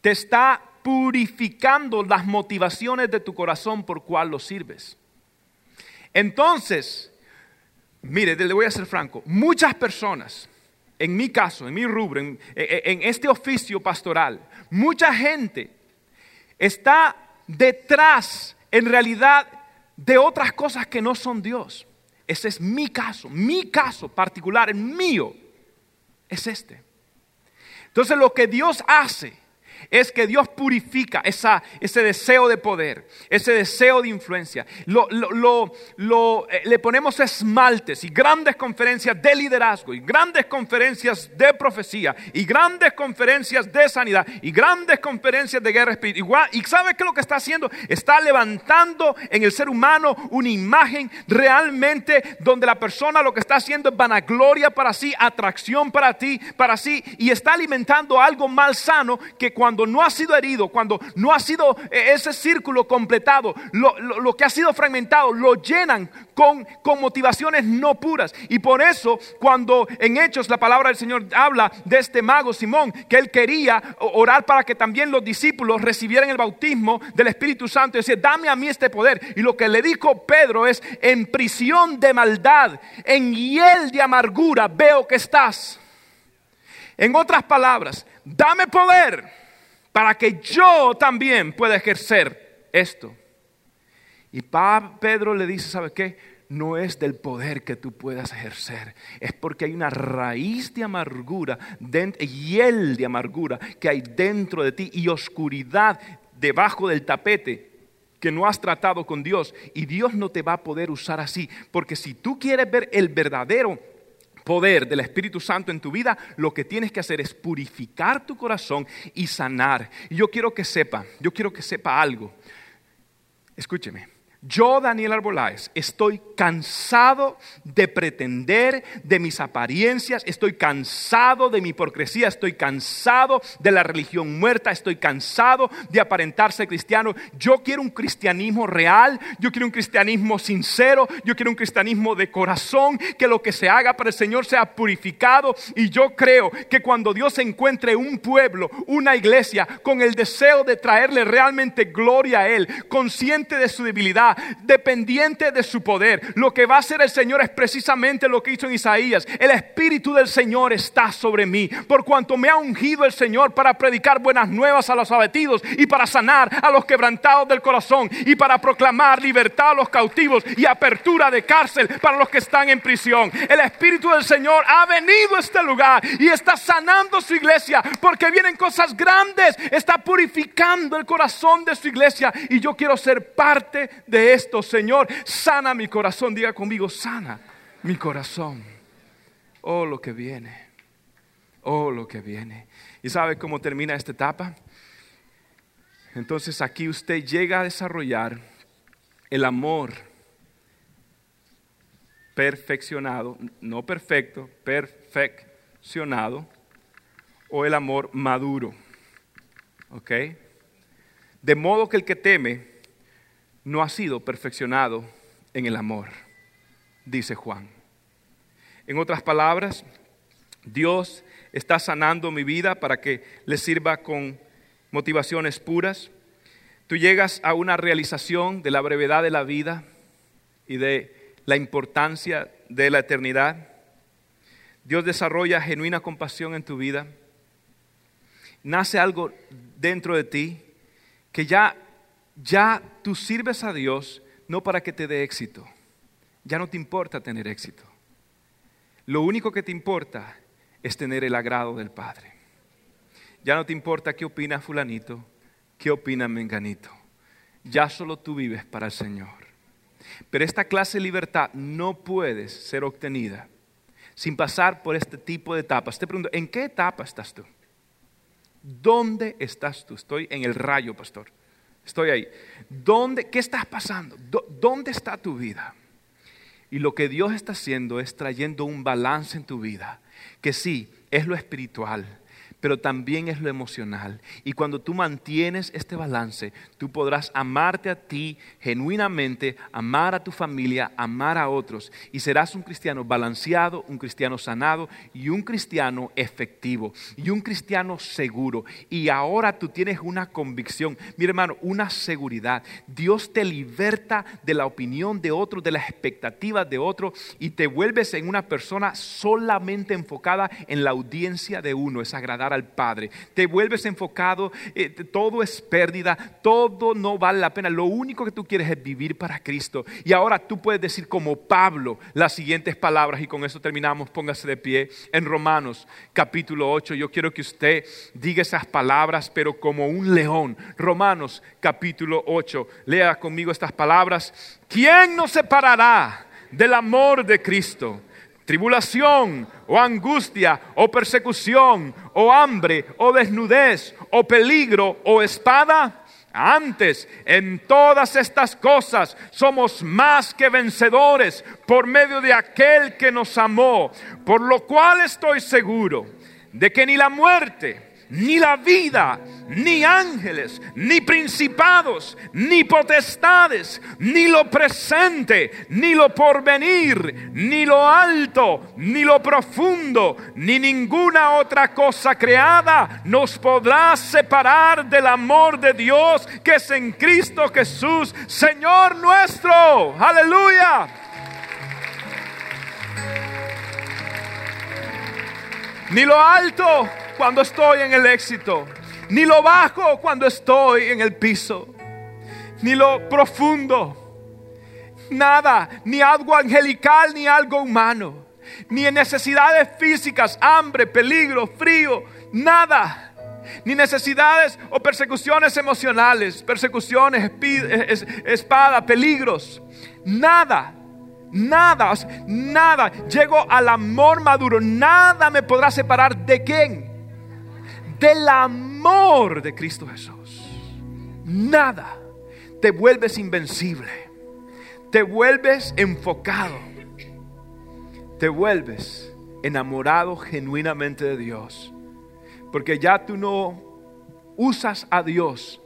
te está purificando las motivaciones de tu corazón por cual lo sirves. Entonces, mire, le voy a ser franco, muchas personas, en mi caso, en mi rubro, en, en este oficio pastoral, mucha gente está detrás, en realidad, de otras cosas que no son Dios. Ese es mi caso, mi caso particular, el mío, es este. Entonces lo que Dios hace es que Dios purifica ese deseo de poder, ese deseo de influencia. Eh, le ponemos esmaltes y grandes conferencias de liderazgo y grandes conferencias de profecía y grandes conferencias de sanidad y grandes conferencias de guerra espiritual. ¿Y sabe qué es lo que está haciendo? Está levantando en el ser humano una imagen realmente donde la persona lo que está haciendo es vanagloria para sí, atracción para ti, para sí, y está alimentando algo mal sano que cuando cuando no ha sido herido, cuando no ha sido eh, ese círculo completado, lo, que ha sido fragmentado, lo llenan con, con motivaciones no puras. Y por eso, cuando en Hechos la palabra del Señor habla de este mago Simón, que él quería orar para que también los discípulos recibieran el bautismo del Espíritu Santo, y decía, dame a mí este poder. Y lo que le dijo Pedro es, en prisión de maldad, en hiel de amargura, veo que estás. En otras palabras, dame poder para que yo también pueda ejercer esto. Y Pedro le dice, ¿sabe qué? no es del poder que tú puedas ejercer, es porque hay una raíz de amargura, y el de amargura que hay dentro de ti y oscuridad debajo del tapete que no has tratado con Dios y Dios no te va a poder usar así, porque si tú quieres ver el verdadero poder del Espíritu Santo en tu vida, lo que tienes que hacer es purificar tu corazón y sanar. Y yo quiero que sepa, yo quiero que sepa algo. Escúcheme. Yo, Daniel Arboláez, estoy cansado de pretender de mis apariencias, estoy cansado de mi hipocresía, estoy cansado de la religión muerta, estoy cansado de aparentarse cristiano. Yo quiero un cristianismo real, yo quiero un cristianismo sincero, yo quiero un cristianismo de corazón, que lo que se haga para el Señor sea purificado. Y yo creo que cuando Dios encuentre un pueblo, una iglesia, con el deseo de traerle realmente gloria a Él, consciente de su debilidad, dependiente de su poder. Lo que va a hacer el Señor es precisamente lo que hizo en Isaías. El Espíritu del Señor está sobre mí, por cuanto me ha ungido el Señor para predicar buenas nuevas a los abatidos y para sanar a los quebrantados del corazón y para proclamar libertad a los cautivos y apertura de cárcel para los que están en prisión. El Espíritu del Señor ha venido a este lugar y está sanando su iglesia porque vienen cosas grandes, está purificando el corazón de su iglesia y yo quiero ser parte de esto, Señor, sana mi corazón. Diga conmigo, sana mi corazón. Oh, lo que viene. Oh, lo que viene. ¿Y sabe cómo termina esta etapa? Entonces aquí usted llega a desarrollar el amor perfeccionado, no perfecto, perfeccionado, o el amor maduro. ¿Ok? De modo que el que teme no ha sido perfeccionado en el amor, dice Juan. En otras palabras, Dios está sanando mi vida para que le sirva con motivaciones puras. Tú llegas a una realización de la brevedad de la vida y de la importancia de la eternidad. Dios desarrolla genuina compasión en tu vida. Nace algo dentro de ti que ya ya tú sirves a Dios no para que te dé éxito. Ya no te importa tener éxito. Lo único que te importa es tener el agrado del Padre. Ya no te importa qué opina fulanito, qué opina menganito. Ya solo tú vives para el Señor. Pero esta clase de libertad no puede ser obtenida sin pasar por este tipo de etapas. Te pregunto, ¿en qué etapa estás tú? ¿Dónde estás tú? Estoy en el rayo, pastor. Estoy ahí. ¿Dónde, ¿Qué estás pasando? ¿Dónde está tu vida? Y lo que Dios está haciendo es trayendo un balance en tu vida, que sí, es lo espiritual, pero también es lo emocional. Y cuando tú mantienes este balance, tú podrás amarte a ti genuinamente, amar a tu familia, amar a otros. Y serás un cristiano balanceado, un cristiano sanado y un cristiano efectivo y un cristiano seguro. Y ahora tú tienes una convicción, mi hermano, una seguridad. Dios te liberta de la opinión de otro, de las expectativas de otro y te vuelves en una persona solamente enfocada en la audiencia de uno, es agradar al Padre. Te vuelves enfocado, eh, todo es pérdida, todo no vale la pena. Lo único que tú quieres es vivir para Cristo. Y ahora tú puedes decir como Pablo las siguientes palabras y con eso terminamos. Póngase de pie en Romanos capítulo 8. Yo quiero que usted diga esas palabras, pero como un león. Romanos capítulo 8. Lea conmigo estas palabras. ¿Quién nos separará del amor de Cristo? Tribulación o angustia o persecución o hambre o desnudez o peligro o espada? Antes, en todas estas cosas somos más que vencedores por medio de aquel que nos amó, por lo cual estoy seguro de que ni la muerte, ni la vida, ni ángeles, ni principados, ni potestades, ni lo presente, ni lo porvenir, ni lo alto, ni lo profundo, ni ninguna otra cosa creada nos podrá separar del amor de Dios que es en Cristo Jesús, Señor nuestro. Aleluya. Ni lo alto cuando estoy en el éxito, ni lo bajo cuando estoy en el piso, ni lo profundo, Nada, ni algo angelical, ni algo humano. Ni necesidades físicas, hambre, peligro, frío, nada. Ni necesidades o persecuciones emocionales, persecuciones, espada, peligros. Nada, nada, nada. Llego al amor maduro. Nada me podrá separar de quién? Del amor de Cristo Jesús. Nada. Te vuelves invencible. Te vuelves enfocado. Te vuelves enamorado genuinamente de Dios. Porque ya tú no usas a Dios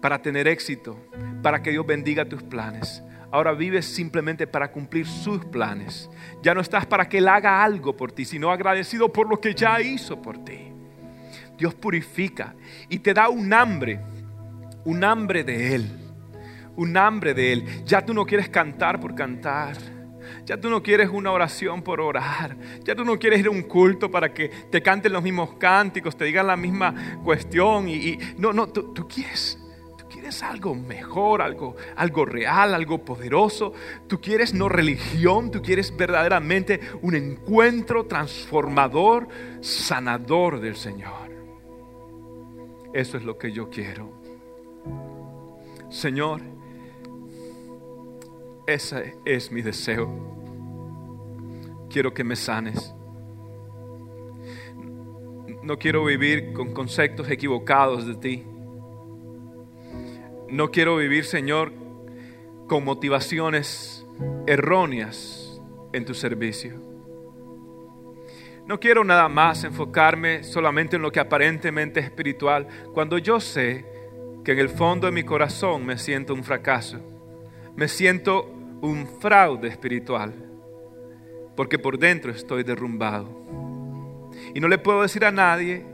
para tener éxito, para que Dios bendiga tus planes. Ahora vives simplemente para cumplir sus planes. Ya no estás para que Él haga algo por ti, sino agradecido por lo que ya hizo por ti. Dios purifica y te da un hambre, un hambre de Él, un hambre de Él. Ya tú no quieres cantar por cantar. Ya tú no quieres una oración por orar. Ya tú no quieres ir a un culto para que te canten los mismos cánticos, te digan la misma cuestión. Y, no, no, tú, tú quieres quieres algo mejor, algo, algo real, algo poderoso. Tú quieres no religión, tú quieres verdaderamente un encuentro transformador, sanador del Señor. Eso es lo que yo quiero. Señor, ese es mi deseo. Quiero que me sanes. No quiero vivir con conceptos equivocados de ti. No quiero vivir, Señor, con motivaciones erróneas en tu servicio. No quiero nada más enfocarme solamente en lo que aparentemente es espiritual, cuando yo sé que en el fondo de mi corazón me siento un fracaso, me siento un fraude espiritual, porque por dentro estoy derrumbado. Y no le puedo decir a nadie,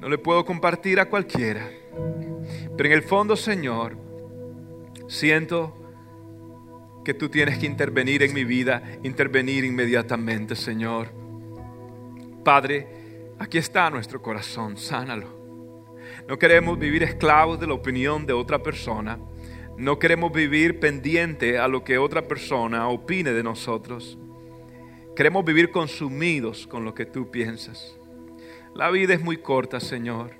no le puedo compartir a cualquiera pero en el fondo, Señor, siento que tú tienes que intervenir en mi vida, intervenir inmediatamente, Señor. Padre, aquí está nuestro corazón, sánalo. No queremos vivir esclavos de la opinión de otra persona. No queremos vivir pendiente a lo que otra persona opine de nosotros. Queremos vivir consumidos con lo que tú piensas. La vida es muy corta, Señor.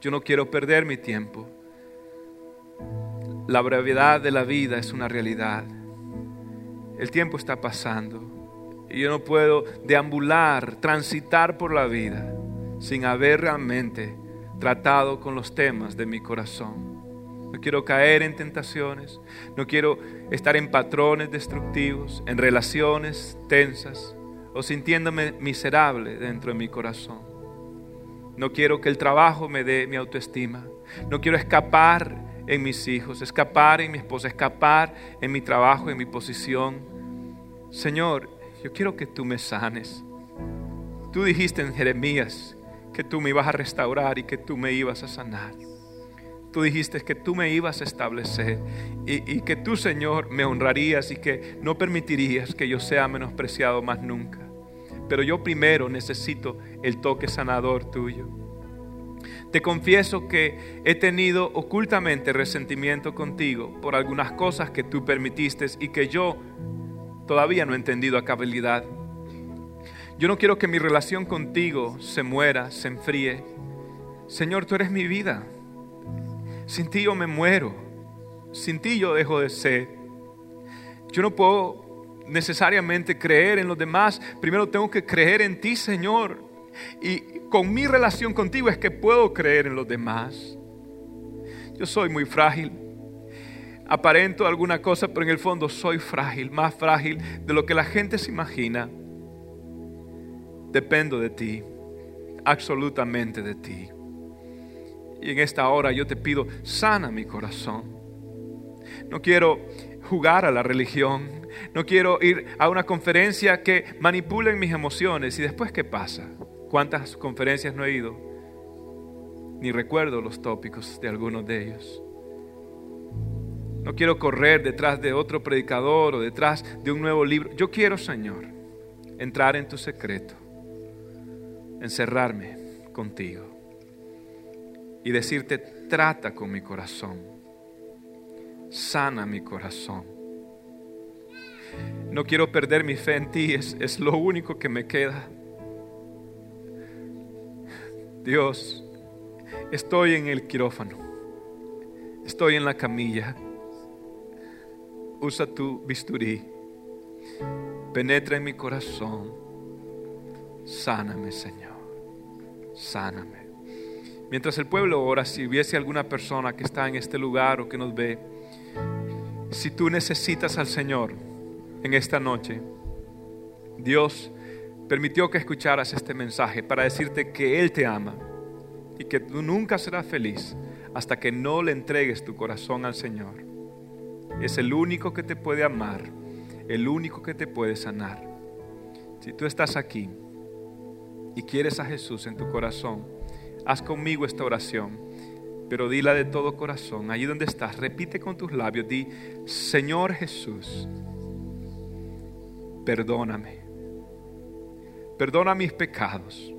Yo no quiero perder mi tiempo. La brevedad de la vida es una realidad. El tiempo está pasando y yo no puedo deambular, transitar por la vida sin haber realmente tratado con los temas de mi corazón. No quiero caer en tentaciones, no quiero estar en patrones destructivos, en relaciones tensas o sintiéndome miserable dentro de mi corazón. No quiero que el trabajo me dé mi autoestima. No quiero escapar en mis hijos, escapar en mi esposa, escapar en mi trabajo, en mi posición. Señor, yo quiero que tú me sanes. Tú dijiste en Jeremías que tú me ibas a restaurar y que tú me ibas a sanar. Tú dijiste que tú me ibas a establecer y, que tú, Señor, me honrarías y que no permitirías que yo sea menospreciado más nunca. Pero yo primero necesito el toque sanador tuyo. Te confieso que he tenido ocultamente resentimiento contigo por algunas cosas que tú permitiste y que yo todavía no he entendido a cabalidad. Yo no quiero que mi relación contigo se muera, se enfríe. Señor, tú eres mi vida. Sin ti yo me muero. Sin ti yo dejo de ser. Yo no puedo necesariamente creer en los demás. Primero tengo que creer en ti, Señor. Y con mi relación contigo es que puedo creer en los demás. Yo soy muy frágil. Aparento alguna cosa, pero en el fondo soy frágil, más frágil de lo que la gente se imagina. Dependo de ti, absolutamente de ti. Y en esta hora yo te pido, sana mi corazón. No quiero jugar a la religión. No quiero ir a una conferencia que manipule mis emociones. ¿Y después qué pasa? ¿Cuántas conferencias no he ido? Ni recuerdo los tópicos de algunos de ellos. No quiero correr detrás de otro predicador o detrás de un nuevo libro. Yo quiero, Señor, entrar en tu secreto, encerrarme contigo y decirte, trata con mi corazón, sana mi corazón, no quiero perder mi fe en ti, es, es lo único que me queda. Dios, estoy en el quirófano, estoy en la camilla. Usa tu bisturí, penetra en mi corazón, sáname, Señor, sáname. Mientras el pueblo ora, si hubiese alguna persona que está en este lugar o que nos ve, si tú necesitas al Señor en esta noche, Dios permitió que escucharas este mensaje para decirte que Él te ama y que tú nunca serás feliz hasta que no le entregues tu corazón al Señor. Es el único que te puede amar, el único que te puede sanar. Si tú estás aquí y quieres a Jesús en tu corazón, haz conmigo esta oración, pero dila de todo corazón, allí donde estás, repite con tus labios, di, Señor Jesús, perdóname perdona mis pecados.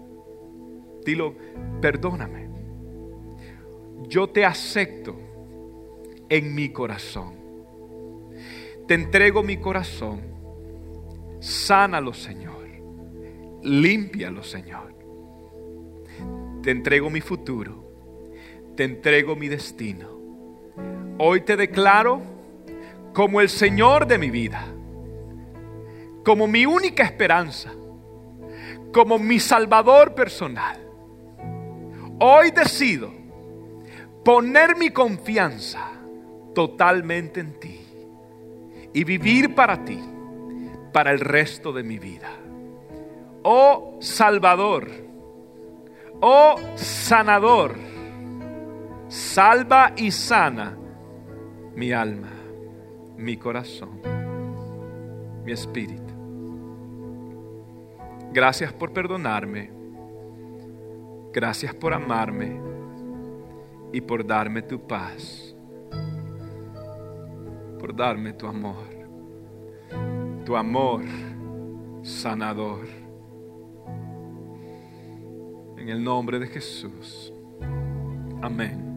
Dilo, perdóname. Yo te acepto en mi corazón. Te entrego mi corazón. Sánalo, Señor. Límpialo, Señor. Te entrego mi futuro. Te entrego mi destino. Hoy te declaro como el Señor de mi vida. Como mi única esperanza como mi Salvador personal. Hoy decido poner mi confianza totalmente en ti y vivir para ti para el resto de mi vida. Oh Salvador, oh sanador, salva y sana mi alma, mi corazón, mi espíritu. Gracias por perdonarme. Gracias por amarme y por darme tu paz. Darme tu amor. Tu amor sanador. En el nombre de Jesús. Amén.